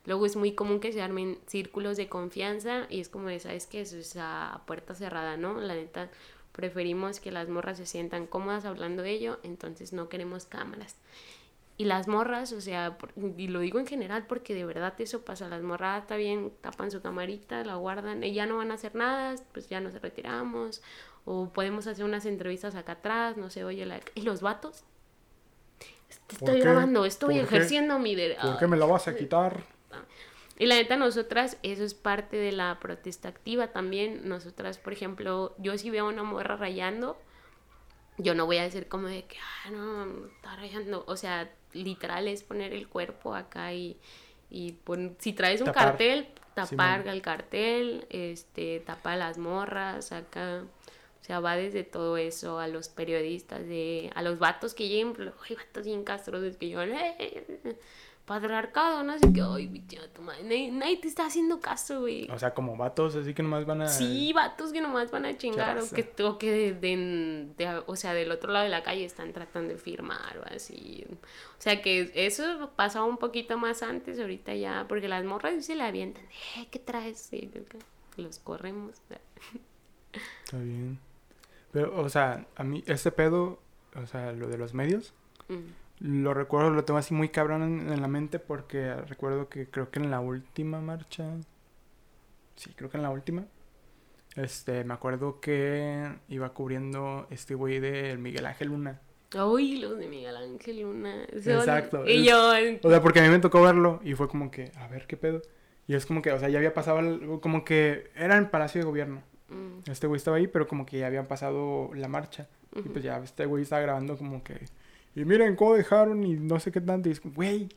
luego es muy común que se armen círculos de confianza y es como de, ¿sabes qué? Eso es a puerta cerrada, ¿no? La neta, preferimos que las morras se sientan cómodas hablando de ello, entonces no queremos cámaras. Y las morras, o sea, y lo digo en general porque de verdad eso pasa, las morras está bien, tapan su camarita, la guardan, y ya no van a hacer nada, pues ya nos retiramos, o podemos hacer unas entrevistas acá atrás, no sé, oye, y los vatos, estoy grabando, estoy ejerciendo mi derecho. ¿Por qué me la vas a quitar? Y la neta, nosotras, eso es parte de la protesta activa también. Nosotras, por ejemplo, yo si veo a una morra rayando, yo no voy a decir como de que, ah, no, está rayando. O sea, literal es poner el cuerpo acá y, Y pon- si traes un Tapar. cartel, tapar el cartel, este, tapar las morras acá. O sea, va desde todo eso a los periodistas, de, a los vatos que lleguen, ay, vatos bien castrosos que yo, eh, patriarcado, no sé qué, ay, mi tía, tu madre, nadie, nadie te está haciendo caso, güey. O sea, como vatos, así que nomás van a... Sí, vatos que nomás van a chingar o que, o que de, de- de- o sea, del otro lado de la calle están tratando de firmar o así. O sea, que eso pasaba un poquito más antes, ahorita ya, porque las morras se le avientan, eh, ¿qué traes? Sí, los corremos. Está bien. Pero, o sea, a mí, este pedo, o sea, lo de los medios, Mm. lo recuerdo, lo tengo así muy cabrón en, en la mente porque recuerdo que creo que en la última marcha, sí, creo que en la última, este, me acuerdo que iba cubriendo este güey de Miguel Ángel Luna. Uy, los de Miguel Ángel Luna. Exacto, Y yo, O sea, porque a mí me tocó verlo y fue como que, a ver qué pedo. Y es como que, o sea, ya había pasado, el- como que era en Palacio de Gobierno. Mm, Este güey estaba ahí, pero como que ya habían pasado la marcha. Y pues ya este güey estaba grabando como que... Y miren cómo dejaron y no sé qué tanto. Y es como, güey,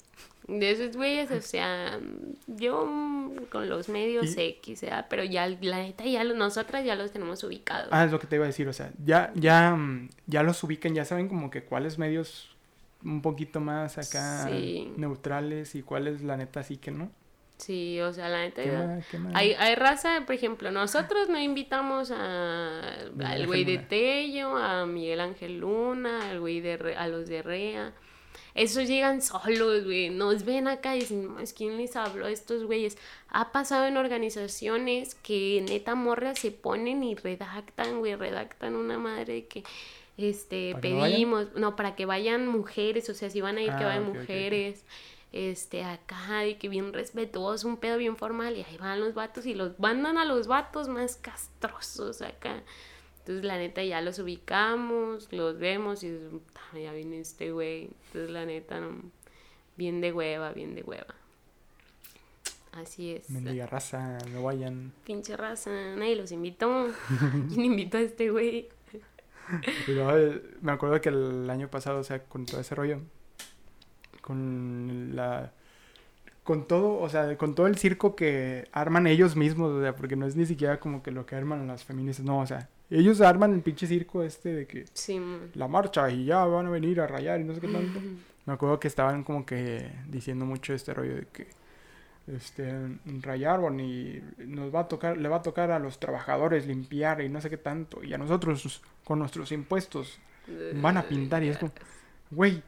de esos güeyes, o sea, yo mm, con los medios X, ¿verdad? pero ya, la neta, ya lo- nosotras ya los tenemos ubicados. Ah, es lo que te iba a decir, o sea, ya, ya, ya los ubican, ya saben como que cuáles medios un poquito más acá Sí. neutrales y cuáles la neta sí que no. Sí, o sea, la neta. Hay, hay raza, por ejemplo, nosotros no invitamos a, al güey de. Tello, a Miguel Ángel Luna, al güey de a los de Rea. Esos llegan solos, güey. Nos ven acá y dicen, "No, es ¿quién les habló a estos güeyes? Ha pasado en organizaciones que neta morras se ponen y redactan, güey, redactan una madre que este pedimos, no, para que vayan mujeres, o sea, si van a ir que Ah, vayan mujeres este, acá, y que bien respetuoso, un pedo bien formal, y ahí van los vatos y los mandan a los vatos más castrosos acá. Entonces, la neta, ya los ubicamos, los vemos y dices, "Puta, ya viene este güey. Entonces, la neta, no, bien de hueva, bien de hueva. Así es. Mendiga raza, no vayan. Pinche raza, nadie los invitó. <laughs> ¿Quién invitó a este güey? Luego, eh, me acuerdo que el año pasado, o sea, con todo ese rollo, con la... Con todo, o sea, con todo el circo que arman ellos mismos, o sea, porque no es ni siquiera como que lo que arman las feministas, no, o sea, ellos arman el pinche circo este de que Sí, la marcha y ya van a venir a rayar y no sé qué tanto. Me acuerdo que estaban como que diciendo mucho este rollo de que este rayaron y nos va a tocar, le va a tocar a los trabajadores limpiar y no sé qué tanto, y a nosotros con nuestros impuestos van a pintar y es como, güey,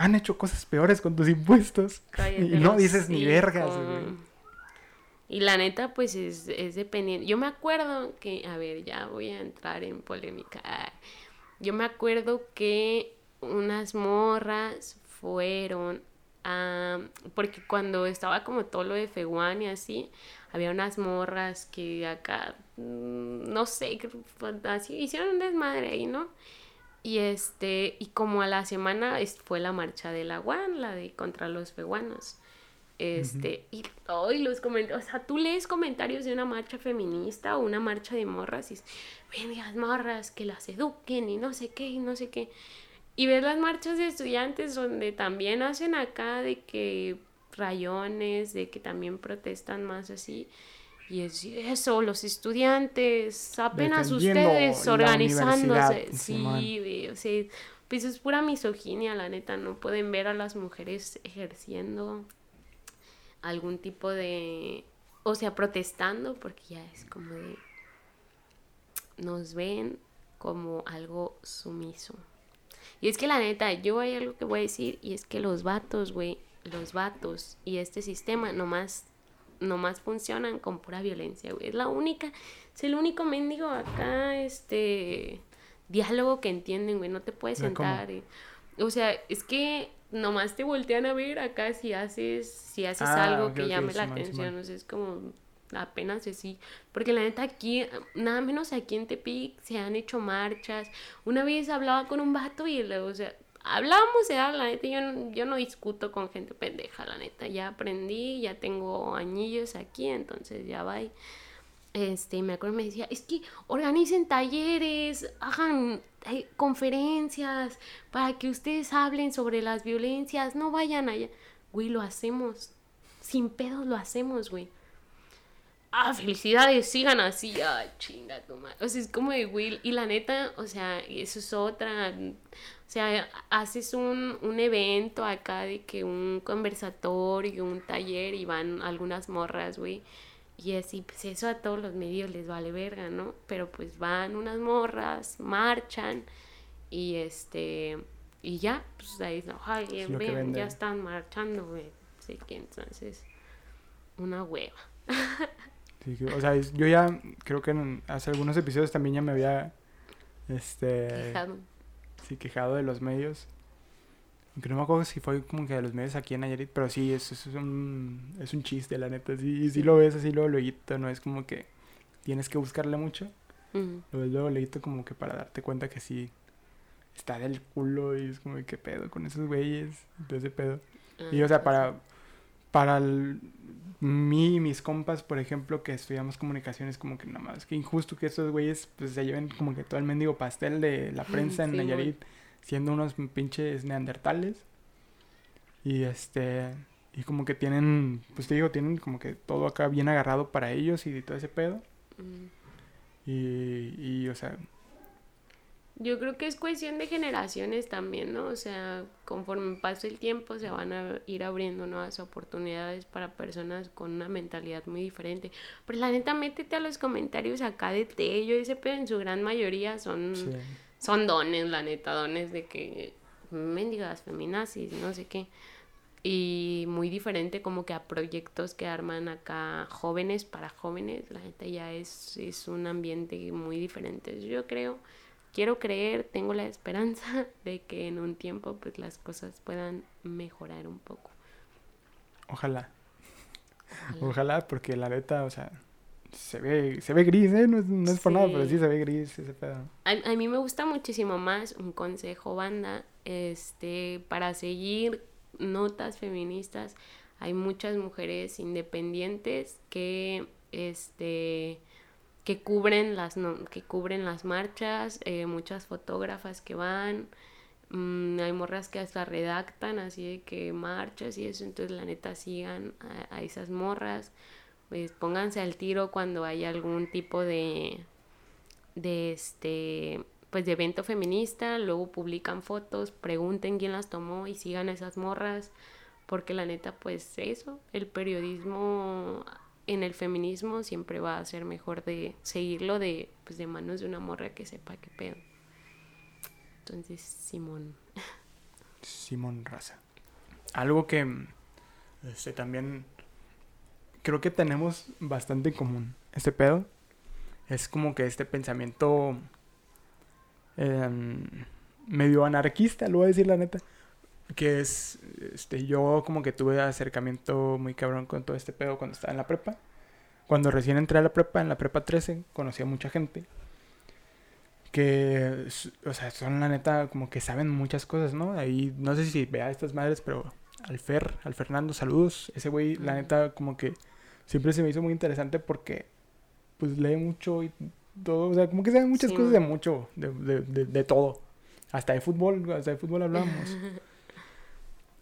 han hecho cosas peores con tus impuestos Cállate y no dices ni vergas, güey. Y la neta, pues es, es dependiente. Yo me acuerdo que, a ver, ya voy a entrar en polémica. Yo me acuerdo que unas morras fueron a. Porque cuando estaba como todo lo de Feguán y así, había unas morras que acá, mm, no sé, fue así, hicieron un desmadre ahí, ¿no? Y este, y como a la semana es- fue la marcha de la UAN, la de contra los feguanos. Este, y hoy los comentarios, o sea, tú lees comentarios de una marcha feminista o una marcha de morras y ven las morras, que las eduquen y no sé qué, y no sé qué. Y ves las marchas de estudiantes donde también hacen acá de que rayones, de que también protestan más así. Y es eso, los estudiantes, apenas ustedes organizándose. Sí, o sea, pues es pura misoginia, la neta. No pueden ver a las mujeres ejerciendo algún tipo de. O sea, protestando, porque ya es como de. Nos ven como algo sumiso. Y es que la neta, yo hay algo que voy a decir, y es que los vatos, güey, los vatos y este sistema nomás, nomás funcionan con pura violencia, güey. Es la única, es el único mendigo acá, este, diálogo que entienden, güey. No te puedes sentar. y- o sea, es que nomás te voltean a ver acá si haces, si haces Ah, algo que llame la atención. O sea, es como apenas así. Porque la neta aquí, nada menos aquí en Tepic, se han hecho marchas. Una vez hablaba con un vato y o sea, hablábamos, ya, la neta, yo, yo no discuto con gente pendeja, la neta. Ya aprendí, ya tengo añillos aquí, entonces ya va. Este, me acuerdo, me decía, es que organicen talleres, hagan eh, conferencias para que ustedes hablen sobre las violencias, no vayan allá. Güey, lo hacemos. sin pedos lo hacemos, güey. Ah, felicidades, sigan así, ah, chinga tu. O sea, es como de Will. Y la neta, o sea, eso es otra. O sea, haces un, un evento acá de que un conversatorio, un taller y van algunas morras, güey. Y así, pues eso a todos los medios les vale verga, ¿no? Pero pues van unas morras, marchan y este, y ya, pues ahí, ay, ven, ya están marchando, güey. Así que entonces, una hueva. Sí, o sea, yo ya creo que en, hace algunos episodios también ya me había, este... Quejado. Sí, quejado de los medios. Aunque no me acuerdo si fue como que de los medios aquí en Nayarit, pero sí, es, es, un, es un chiste, la neta. Sí, sí lo ves así luego leíto, no es como que tienes que buscarle mucho. Lo ves luego leíto como que para darte cuenta que sí está del culo y es como que pedo con esos güeyes, de ese pedo. y o sea, para, para mí y mis compas, por ejemplo, que estudiamos comunicaciones, como que nada más, que injusto que esos güeyes pues se lleven como que todo el mendigo pastel de la prensa en Nayarit siendo unos pinches neandertales. Y este, y como que tienen, pues te digo, tienen como que todo acá bien agarrado para ellos y todo ese pedo. Mm. Y, y, o sea... Yo creo que es cuestión de generaciones también, ¿no? O sea, conforme pase el tiempo se van a ir abriendo nuevas oportunidades para personas con una mentalidad muy diferente. Pero la neta, métete a los comentarios acá de Tello, ese pedo en su gran mayoría son son dones, la neta, dones de que mendigas, feminazis, no sé qué. Y muy diferente como que a proyectos que arman acá jóvenes para jóvenes. La neta ya es, es un ambiente muy diferente. Yo creo, quiero creer, tengo la esperanza <laughs> de que en un tiempo pues las cosas puedan mejorar un poco. Ojalá. Ojalá, Ojalá porque la neta, o sea, se ve, se ve gris, ¿eh? No es, no es por nada, pero sí se ve gris ese pedo. A, a, mí me gusta muchísimo más un consejo, banda, este, para seguir notas feministas. Hay muchas mujeres independientes que, este, que cubren las, que cubren las marchas, eh, muchas fotógrafas que van, mm, hay morras que hasta redactan así de que marchas y eso, entonces la neta sigan a, a esas morras pues pónganse al tiro cuando hay algún tipo de, de este pues de evento feminista, luego publican fotos, pregunten quién las tomó y sigan esas morras, porque la neta pues eso, el periodismo en el feminismo siempre va a ser mejor de seguirlo de pues de manos de una morra que sepa qué pedo. Entonces, Simón. Simón Raza. Algo que este también creo que tenemos bastante en común este pedo. Es como que este pensamiento em, medio anarquista, lo voy a decir la neta. Que es, este, yo como que tuve acercamiento muy cabrón con todo este pedo cuando estaba en la prepa. Cuando recién entré a la prepa, en la prepa 13, conocí a mucha gente. Que, o sea, son la neta como que saben muchas cosas, ¿no? Ahí, no sé si vea a estas madres, pero al Fer, al Fernando, saludos. Ese güey, la neta, como que siempre se me hizo muy interesante porque, pues, lee mucho y todo, o sea, como que sabe muchas cosas de mucho, de, de, de, todo. Hasta de fútbol, hasta de fútbol hablamos. <laughs>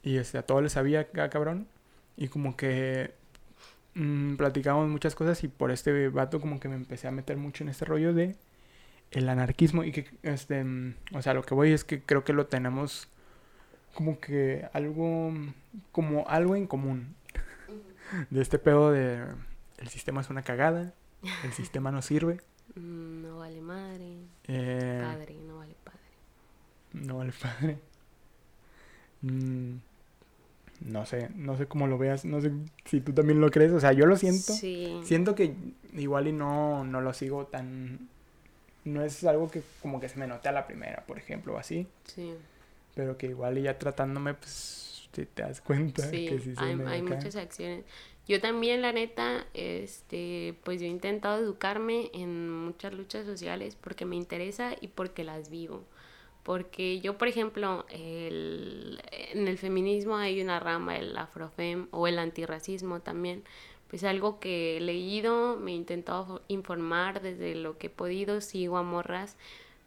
y este, a todo le sabía, cabrón. Y como que mmm, platicábamos muchas cosas y por este vato como que me empecé a meter mucho en este rollo de el anarquismo y que, este, o sea, lo que voy es que creo que lo tenemos como que algo, como algo en común. De este pedo de el sistema es una cagada, el sistema no sirve. Mm, no vale madre. Eh, padre, no vale padre. No vale padre. Mm, no sé, no sé cómo lo veas, no sé si tú también lo crees, o sea, yo lo siento. Sí. Siento que igual y no, no lo sigo tan... No es algo que como que se me note a la primera, por ejemplo, o así. Sí pero que igual ya tratándome, pues te, te das cuenta que sí se hay, hay muchas acciones. Yo también, la neta, este, pues yo he intentado educarme en muchas luchas sociales porque me interesa y porque las vivo. Porque yo, por ejemplo, el, en el feminismo hay una rama, el afrofem o el antirracismo también. Pues algo que he leído, me he intentado informar desde lo que he podido, sigo a morras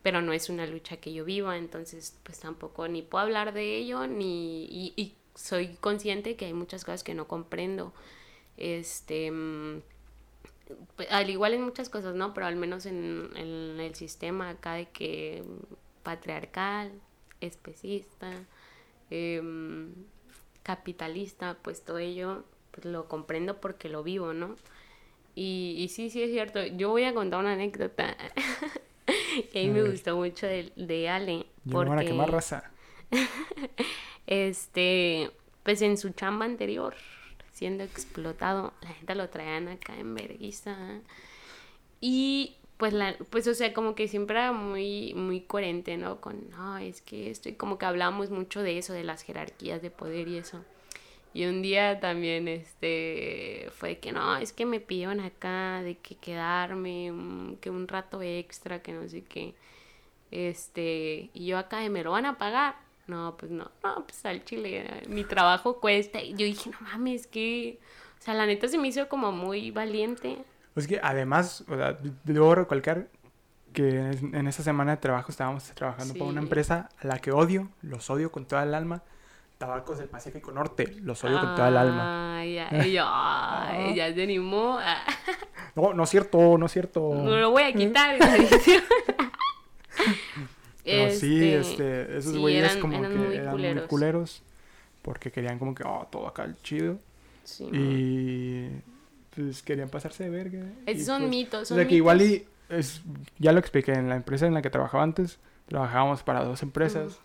pero no es una lucha que yo viva, entonces pues tampoco ni puedo hablar de ello, ni, y, soy consciente que hay muchas cosas que no comprendo. Este, mm, al igual en muchas cosas, ¿no? Pero al menos en, en el sistema acá de que patriarcal, especista, em, capitalista, pues todo ello pues, lo comprendo porque lo vivo, ¿no? Y, y sí, sí es cierto. Yo voy a contar una anécdota <laughs> que a mí me gustó mucho de, de Ale. Yo porque... me raza. <laughs> este, pues en su chamba anterior, siendo explotado, la gente lo traían acá en verguiza. Y pues la, pues o sea, como que siempre era muy, muy coherente, ¿no? Con, no, es que esto, y como que hablábamos mucho de eso, de las jerarquías de poder y eso. Y un día también, este, fue que no, es que me pidieron acá de que quedarme, que un rato extra, que no sé qué. Este, y yo acá me lo van a pagar. No, pues no, no, pues al chile, mi trabajo cuesta. Y yo dije, no mames, que, o sea, la neta se me hizo como muy valiente pues que además, o sea, debo recalcar que en esa semana de trabajo estábamos trabajando para una empresa a la que odio, los odio con toda el alma. Tabacos del Pacífico Norte, los odio con toda el alma. Ay, ay, ay, ya se animó. <laughs> no, no es cierto, no es cierto. No lo voy a quitar. <laughs> Pero sí, este, este esos güeyes como que eran muy culeros porque querían como que, oh, todo acá el chido. Sí, y pues querían pasarse de verga. Esos son pues, mitos. Son o sea que igual y es, ya lo expliqué, en la empresa en la que trabajaba antes, trabajábamos para dos empresas.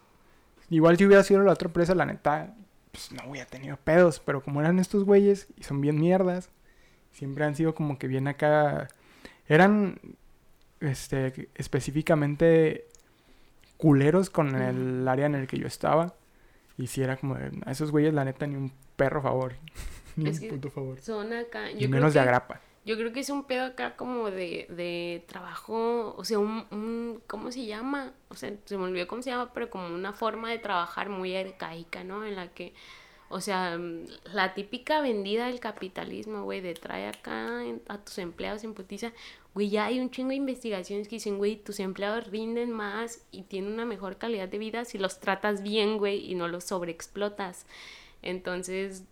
Igual si hubiera sido la otra empresa, la neta, pues no hubiera tenido pedos, pero como eran estos güeyes y son bien mierdas, siempre han sido como que bien acá, eran este específicamente culeros con el área en el que yo estaba. Y si era como, a esos güeyes la neta ni un perro favor. <laughs> Ni un puto favor. Son acá. Yo menos de agrapa. Yo creo que es un pedo acá como de, de trabajo, o sea, un, un, ¿cómo se llama? O sea, se me olvidó cómo se llama, pero como una forma de trabajar muy arcaica, ¿no? En la que, o sea, la típica vendida del capitalismo, güey, de trae acá a tus empleados en putiza, güey, ya hay un chingo de investigaciones que dicen, güey, tus empleados rinden más y tienen una mejor calidad de vida si los tratas bien, güey, y no los sobreexplotas. Entonces,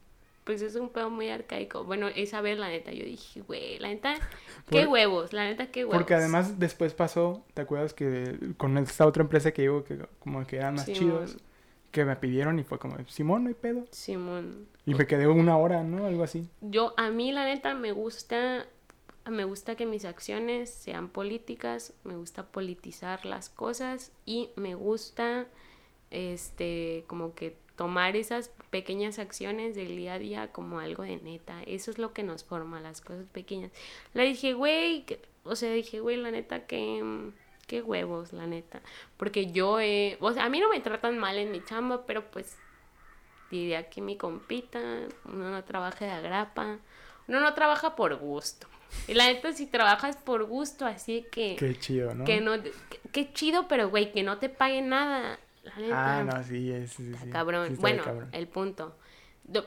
pues es un pedo muy arcaico. Bueno, esa vez la neta yo dije, güey, la neta, <laughs> qué huevos, la neta, qué huevos. Porque además después pasó, ¿te acuerdas que con esta otra empresa que digo que como que eran más chidos? Que me pidieron y fue como, Simón, no hay pedo. Simón. Y me quedé una hora, ¿no? Algo así. Yo, a mí la neta me gusta, me gusta que mis acciones sean políticas, me gusta politizar las cosas y me gusta, este, como que tomar esas pequeñas acciones del día a día como algo de neta. Eso es lo que nos forma, las cosas pequeñas. Le dije, güey, o sea, dije, güey, la neta, que qué huevos, la neta. Porque yo, eh, o sea, a mí no me tratan mal en mi chamba, pero pues diría que mi compita, uno no trabaja de agrapa, uno no trabaja por gusto. Y la neta, si trabajas por gusto, así que... Qué chido, ¿no? Que no, qué chido, pero güey, que no te paguen nada Ah, no, sí, es, sí, Cabrón. bueno, el punto.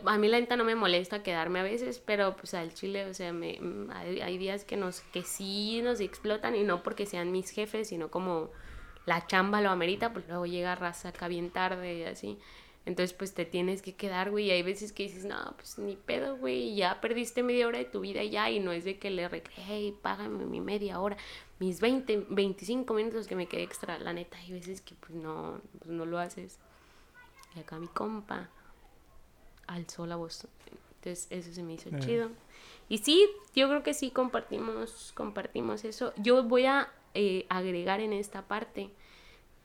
A mí la neta no me molesta quedarme a veces, pero pues al chile, o sea, me, mm, hay, días que nos que sí nos explotan y no porque sean mis jefes, sino como la chamba lo amerita, pues luego llega raza acá bien tarde y así. Entonces, pues te tienes que quedar, güey. Y hay veces que dices, no, pues ni pedo, güey. Ya perdiste media hora de tu vida ya. Y no es de que le reclame, hey, págame mi media hora mis 20, 25 minutos que me quedé extra, la neta, hay veces que pues no, pues, no lo haces. Y acá mi compa alzó la voz. Entonces eso se me hizo eh. chido. Y sí, yo creo que sí compartimos, compartimos eso. Yo voy a eh, agregar en esta parte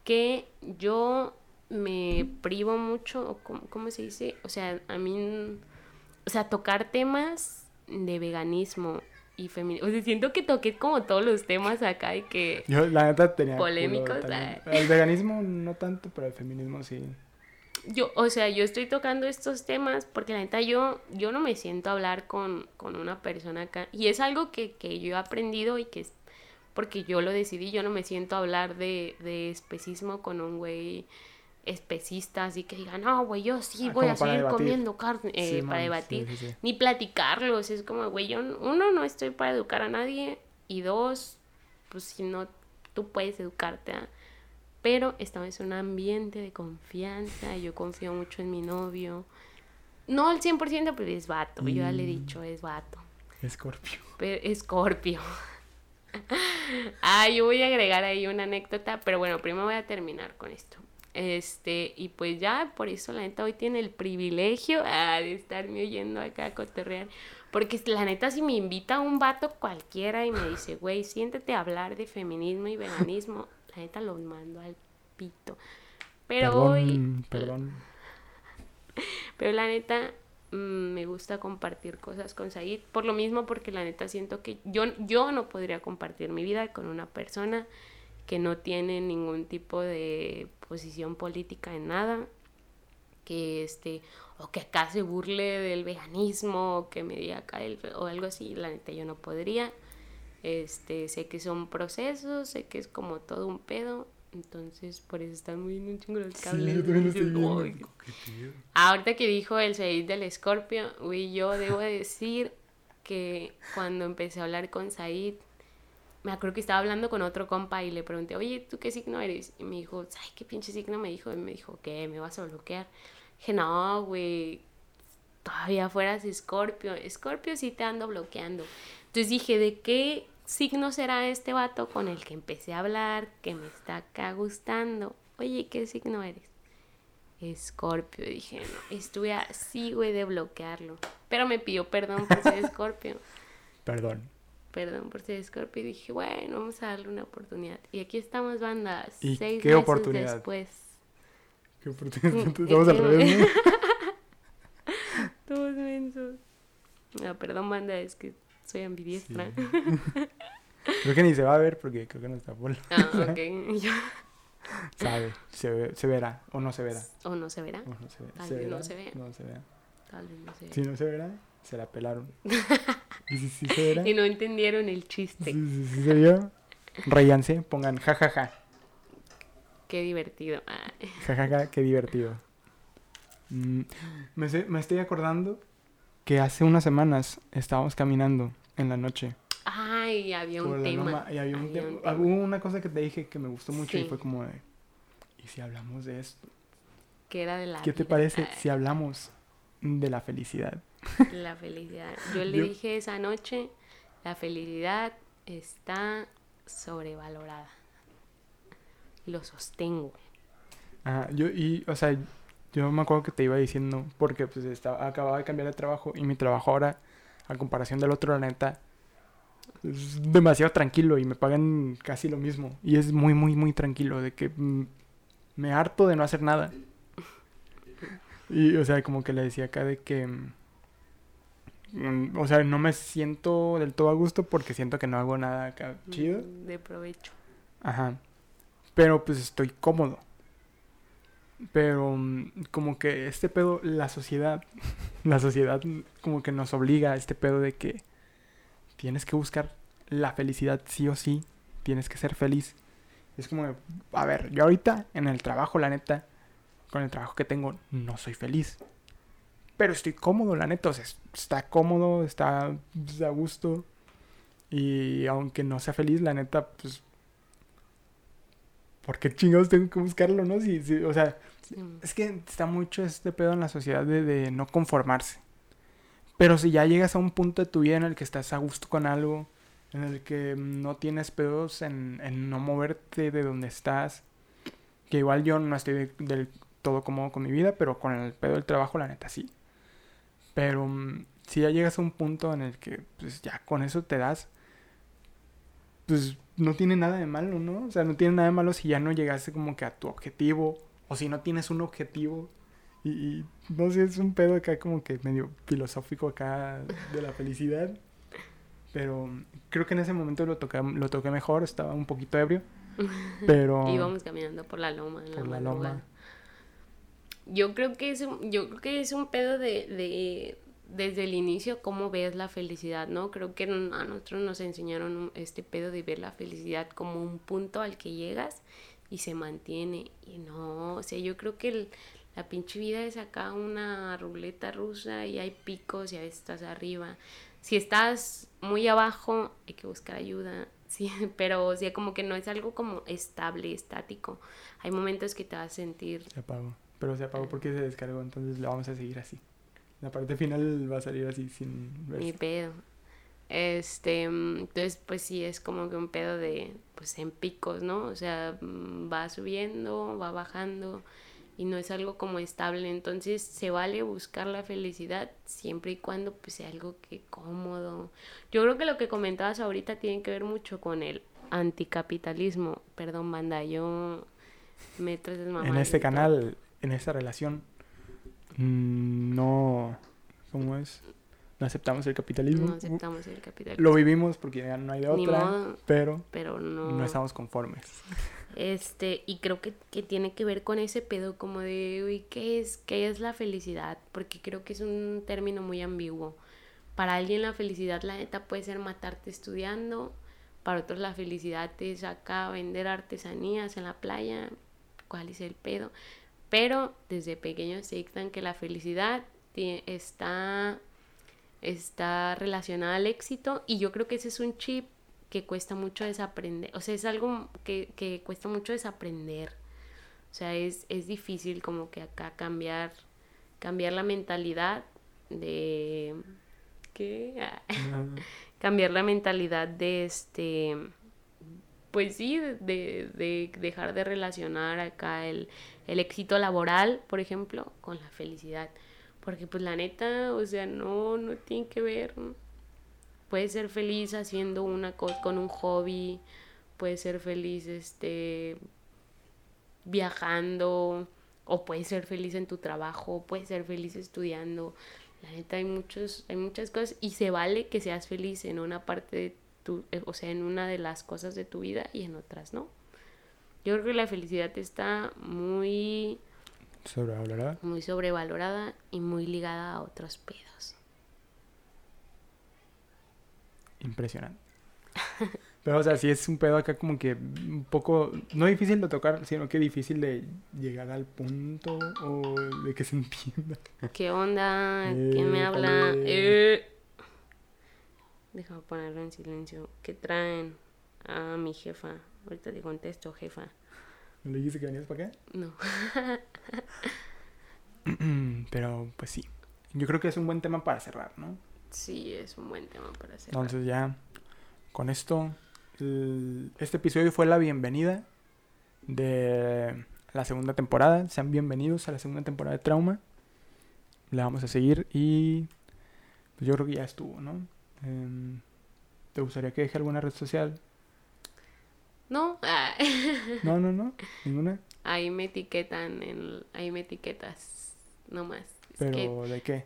que yo me privo mucho, o ¿cómo se dice? O sea, a mí, o sea, tocar temas de veganismo y feminismo. O sea, siento que toqué como todos los temas acá y que... Yo, la neta, tenía... Polémicos. El veganismo no tanto, pero el feminismo sí. Yo, o sea, yo estoy tocando estos temas porque la neta yo, yo no me siento a hablar con, con una persona acá. Y es algo que, que yo he aprendido y que es porque yo lo decidí. Yo no me siento a hablar de, de especismo con un güey especistas y que digan, no, güey, yo sí ah, voy a seguir comiendo carne eh, para debatir, ni platicarlos, es como, güey, yo, uno, no estoy para educar a nadie, y dos, pues si no, tú puedes educarte, ¿ah? pero estamos en un ambiente de confianza, yo confío mucho en mi novio, No al 100%, pero es vato. Yo ya le he Mm. dicho, es vato. Escorpio. Pero, Escorpio. <laughs> ah, yo voy a agregar ahí una anécdota, pero bueno, primero voy a terminar con esto. Este, y pues ya, por eso la neta hoy tiene el privilegio ah, de estarme oyendo acá a cotorrear. Porque la neta, si me invita un vato cualquiera y me dice, güey, siéntate a hablar de feminismo y veganismo, <laughs> la neta lo mando al pito. Pero perdón, hoy, perdón. <laughs> pero la neta, mm, me gusta compartir cosas con Said. Por lo mismo, porque la neta siento que yo, yo no podría compartir mi vida con una persona que no tiene ningún tipo de posición política en nada. Que este, o que acá se burle del veganismo, o que me diga acá el, o algo así. La neta, yo no podría. Este, sé que son procesos, sé que es como todo un pedo. Entonces, por eso están muy un chingo los cables. Sí, yo también estoy viendo. "Ay, Coqueteo. Ahorita que dijo el Said del Escorpio, güey, yo debo decir que cuando empecé a hablar con Said, me acuerdo que estaba hablando con otro compa y le pregunté, oye, ¿tú qué signo eres? Y me dijo, ay, ¿qué pinche signo me dijo? Y me dijo, ¿qué? ¿Me vas a bloquear? Dije, no, güey, todavía fueras Escorpio. Escorpio sí te ando bloqueando. Entonces dije, ¿de qué signo será este vato con el que empecé a hablar, que me está acá gustando? Oye, ¿qué signo eres? Escorpio, dije, no, estuve así, güey, de bloquearlo. Pero me pidió perdón por ser <laughs> Escorpio. Perdón. Perdón por ser Escorpio. Y dije, bueno, vamos a darle una oportunidad. Y aquí estamos, bandas. ¿Y seis qué meses oportunidad? después. Qué oportunidad. <laughs> Estamos al revés, ¿no? <laughs> Todos mensos. No, perdón, banda, es que soy ambidiestra. Sí. Creo que ni se va a ver porque creo que no está full. Ah, <laughs> ok. Sabe, se, ve- se verá o no se verá. O no se verá. O no se, Tal vez no se vea. No se vea. Tal vez no se vea. Si no se verá, se la pelaron. Sí se <laughs> Y no entendieron el chiste. si se vio, reíanse, pongan jajaja. Qué divertido. Ah, Jajaja, qué divertido. Mm, me, sé- me estoy acordando que hace unas semanas estábamos caminando en la noche. Ay, había un tema. y había un había tema- un tema. Hubo una cosa que te dije que me gustó mucho y Sí. fue como de, ¿y si hablamos de esto? Era de la ¿Qué te parece si hablamos de la felicidad? La felicidad. Yo le Yo- dije esa noche, la felicidad está sobrevalorada. Lo sostengo. Ajá, yo, y, o sea, yo me acuerdo que te iba diciendo, porque pues estaba, acababa de cambiar de trabajo y mi trabajo ahora, a comparación del otro, la neta, es demasiado tranquilo y me pagan casi lo mismo. Y es muy, muy, muy tranquilo, de que mm, me harto de no hacer nada. Y, o sea, como que le decía acá de que, mm, o sea, no me siento del todo a gusto porque siento que no hago nada acá chido. Mm, De provecho. Ajá. Pero pues estoy cómodo. Pero mm, como que este pedo, la sociedad, <laughs> la sociedad como que nos obliga a este pedo de que tienes que buscar la felicidad sí o sí, tienes que ser feliz. Es como, a ver, yo ahorita en el trabajo, la neta, con el trabajo que tengo, no soy feliz. Pero estoy cómodo, la neta, o sea, es- está cómodo, está a gusto. Y aunque no sea feliz, la neta, pues ¿por qué chingados tengo que buscarlo, no? Si, si- o sea, Sí. es que está mucho este pedo en la sociedad de, de no conformarse. Pero si ya llegas a un punto de tu vida en el que estás a gusto con algo, en el que no tienes pedos en, en no moverte de donde estás, que igual yo no estoy de- del todo cómodo con mi vida, pero con el pedo del trabajo, la neta sí. Pero mm, si ya llegas a un punto en el que pues ya con eso te das, pues no tiene nada de malo, ¿no? O sea, no tiene nada de malo si ya no llegaste como que a tu objetivo, o si no tienes un objetivo. Y, y, no sé, es un pedo acá como que medio filosófico acá de la felicidad. Pero creo que en ese momento lo toqué, lo toqué mejor, estaba un poquito ebrio. <laughs> Pero Íbamos caminando por la loma en por la loma. Yo creo que es un, yo creo que es un pedo de, de desde el inicio cómo ves la felicidad, ¿no? Creo que a nosotros nos enseñaron este pedo de ver la felicidad como un punto al que llegas y se mantiene. Y no, o sea, yo creo que el- la pinche vida es acá una ruleta rusa y hay picos y a veces estás arriba. Si estás muy abajo, hay que buscar ayuda. <laughs> Sí, pero o sea, como que no es algo como estable, estático. Hay momentos que te vas a sentir se apagó. Pero se apagó porque se descargó, entonces lo vamos a seguir así. La parte final va a salir así sin verse. Mi pedo. Este, entonces pues sí es como que un pedo de, pues en picos, ¿no? O sea, mm, va subiendo, va bajando y no es algo como estable. Entonces se vale buscar la felicidad siempre y cuando pues sea algo que cómodo. Yo creo que lo que comentabas ahorita tiene que ver mucho con el anticapitalismo. Perdón, banda, yo me traes En este canal, en esta relación, mm, no... ¿Cómo es? No aceptamos el capitalismo. No aceptamos el capitalismo. Lo vivimos porque ya no hay de otra, pero, pero no... no estamos conformes. Este, y creo que, que, tiene que ver con ese pedo como de, uy, ¿qué es, ¿qué es la felicidad? Porque creo que es un término muy ambiguo. Para alguien la felicidad, la neta, puede ser matarte estudiando. Para otros la felicidad es acá vender artesanías en la playa. ¿Cuál es el pedo? Pero desde pequeños se dictan que la felicidad está, está relacionada al éxito y yo creo que ese es un chip que cuesta mucho desaprender, o sea, es algo que, que cuesta mucho desaprender. O sea, es, es difícil como que acá cambiar, cambiar la mentalidad de... ¿Qué? <laughs> cambiar la mentalidad de este... Pues sí, de, de dejar de relacionar acá el, el éxito laboral, por ejemplo, con la felicidad. Porque pues la neta, o sea, no, no tiene que ver. Puedes ser feliz haciendo una cosa con un hobby, puedes ser feliz este viajando o puedes ser feliz en tu trabajo, puedes ser feliz estudiando. La neta hay muchos hay muchas cosas y se vale que seas feliz en una parte de tu, eh, o sea, en una de las cosas de tu vida y en otras no. Yo creo que la felicidad está muy sobrevalorada. Muy sobrevalorada y muy ligada a otros pedos. impresionante. Pero, o sea, sí es un pedo acá como que un poco, no difícil de tocar, sino que difícil de llegar al punto o de que se entienda. ¿Qué onda? ¿Quién me habla? Eh. Déjame ponerlo en silencio. ¿Qué traen? a mi jefa. Ahorita te contesto, jefa. ¿No le dijiste que venías para acá? No. <laughs> Pero, pues sí. Yo creo que es un buen tema para cerrar, ¿no? Sí, es un buen tema para hacer. Entonces ya, con esto, este episodio fue la bienvenida de la segunda temporada. Sean bienvenidos a la segunda temporada de Trauma. La vamos a seguir y pues yo creo que ya estuvo, ¿no? Em, ¿Te gustaría que deje alguna red social? No. <laughs> no, no, no. Ninguna. Ahí me etiquetan, en, ahí me etiquetas, no más. ¿Pero de qué?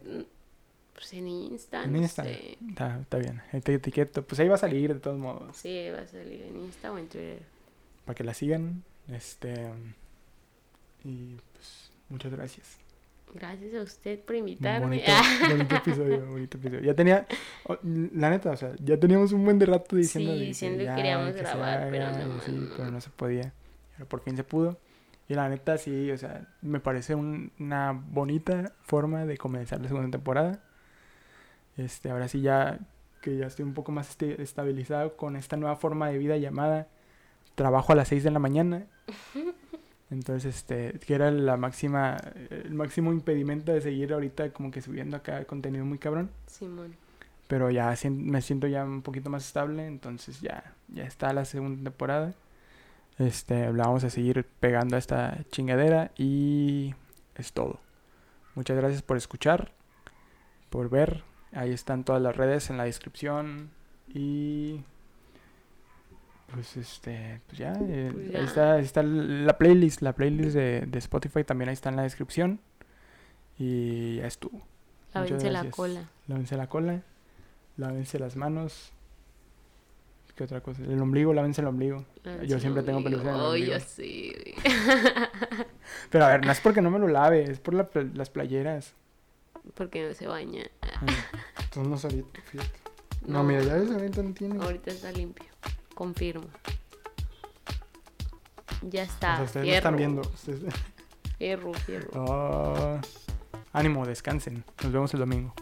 Pues en Insta. En Insta. Está, está bien. Te etiqueto. Pues ahí va a salir de todos modos. Sí, va a salir en Insta o en Twitter. Para que la sigan. Este. Y pues muchas gracias. Gracias a usted por invitarme. Bonito, bonito <laughs> episodio, bonito episodio. Ya tenía, la neta, o sea, ya teníamos un buen de rato diciendo, sí, diciendo que, queríamos grabar, pero no. Sí, pero no se podía. Pero por fin se pudo. Y la neta, sí, o sea, me parece una bonita forma de comenzar la segunda temporada. Este, ahora sí ya que ya estoy un poco más estabilizado con esta nueva forma de vida llamada trabajo a las 6 de la mañana. <laughs> Entonces, este, que era la máxima, el máximo impedimento de seguir ahorita como que subiendo acá contenido muy cabrón. Simón. Pero ya me siento ya un poquito más estable, entonces ya, ya está la segunda temporada. Este, vamos a seguir pegando a esta chingadera y es todo. Muchas gracias por escuchar, por ver. Ahí están todas las redes en la descripción. Y pues este, pues ya, eh, pues Ahí, está, ahí está la playlist, la playlist de, de, Spotify también ahí está en la descripción. Y ya estuvo. Lávense la cola. Lávense la cola, lávense las manos. ¿Qué otra cosa? El ombligo, lávense el ombligo. yo siempre tengo pelusa en el ombligo. yo sí. <laughs> Pero a ver, no es porque no me lo lave, es por la, las playeras. Porque no se baña. Entonces no ahorita, fíjate. No, mira, ya ves, ahorita no tiene. Ahorita está limpio. Confirmo. Ya está. O sea, ustedes están viendo. Fierro, fierro. Oh, ánimo, descansen. Nos vemos el domingo.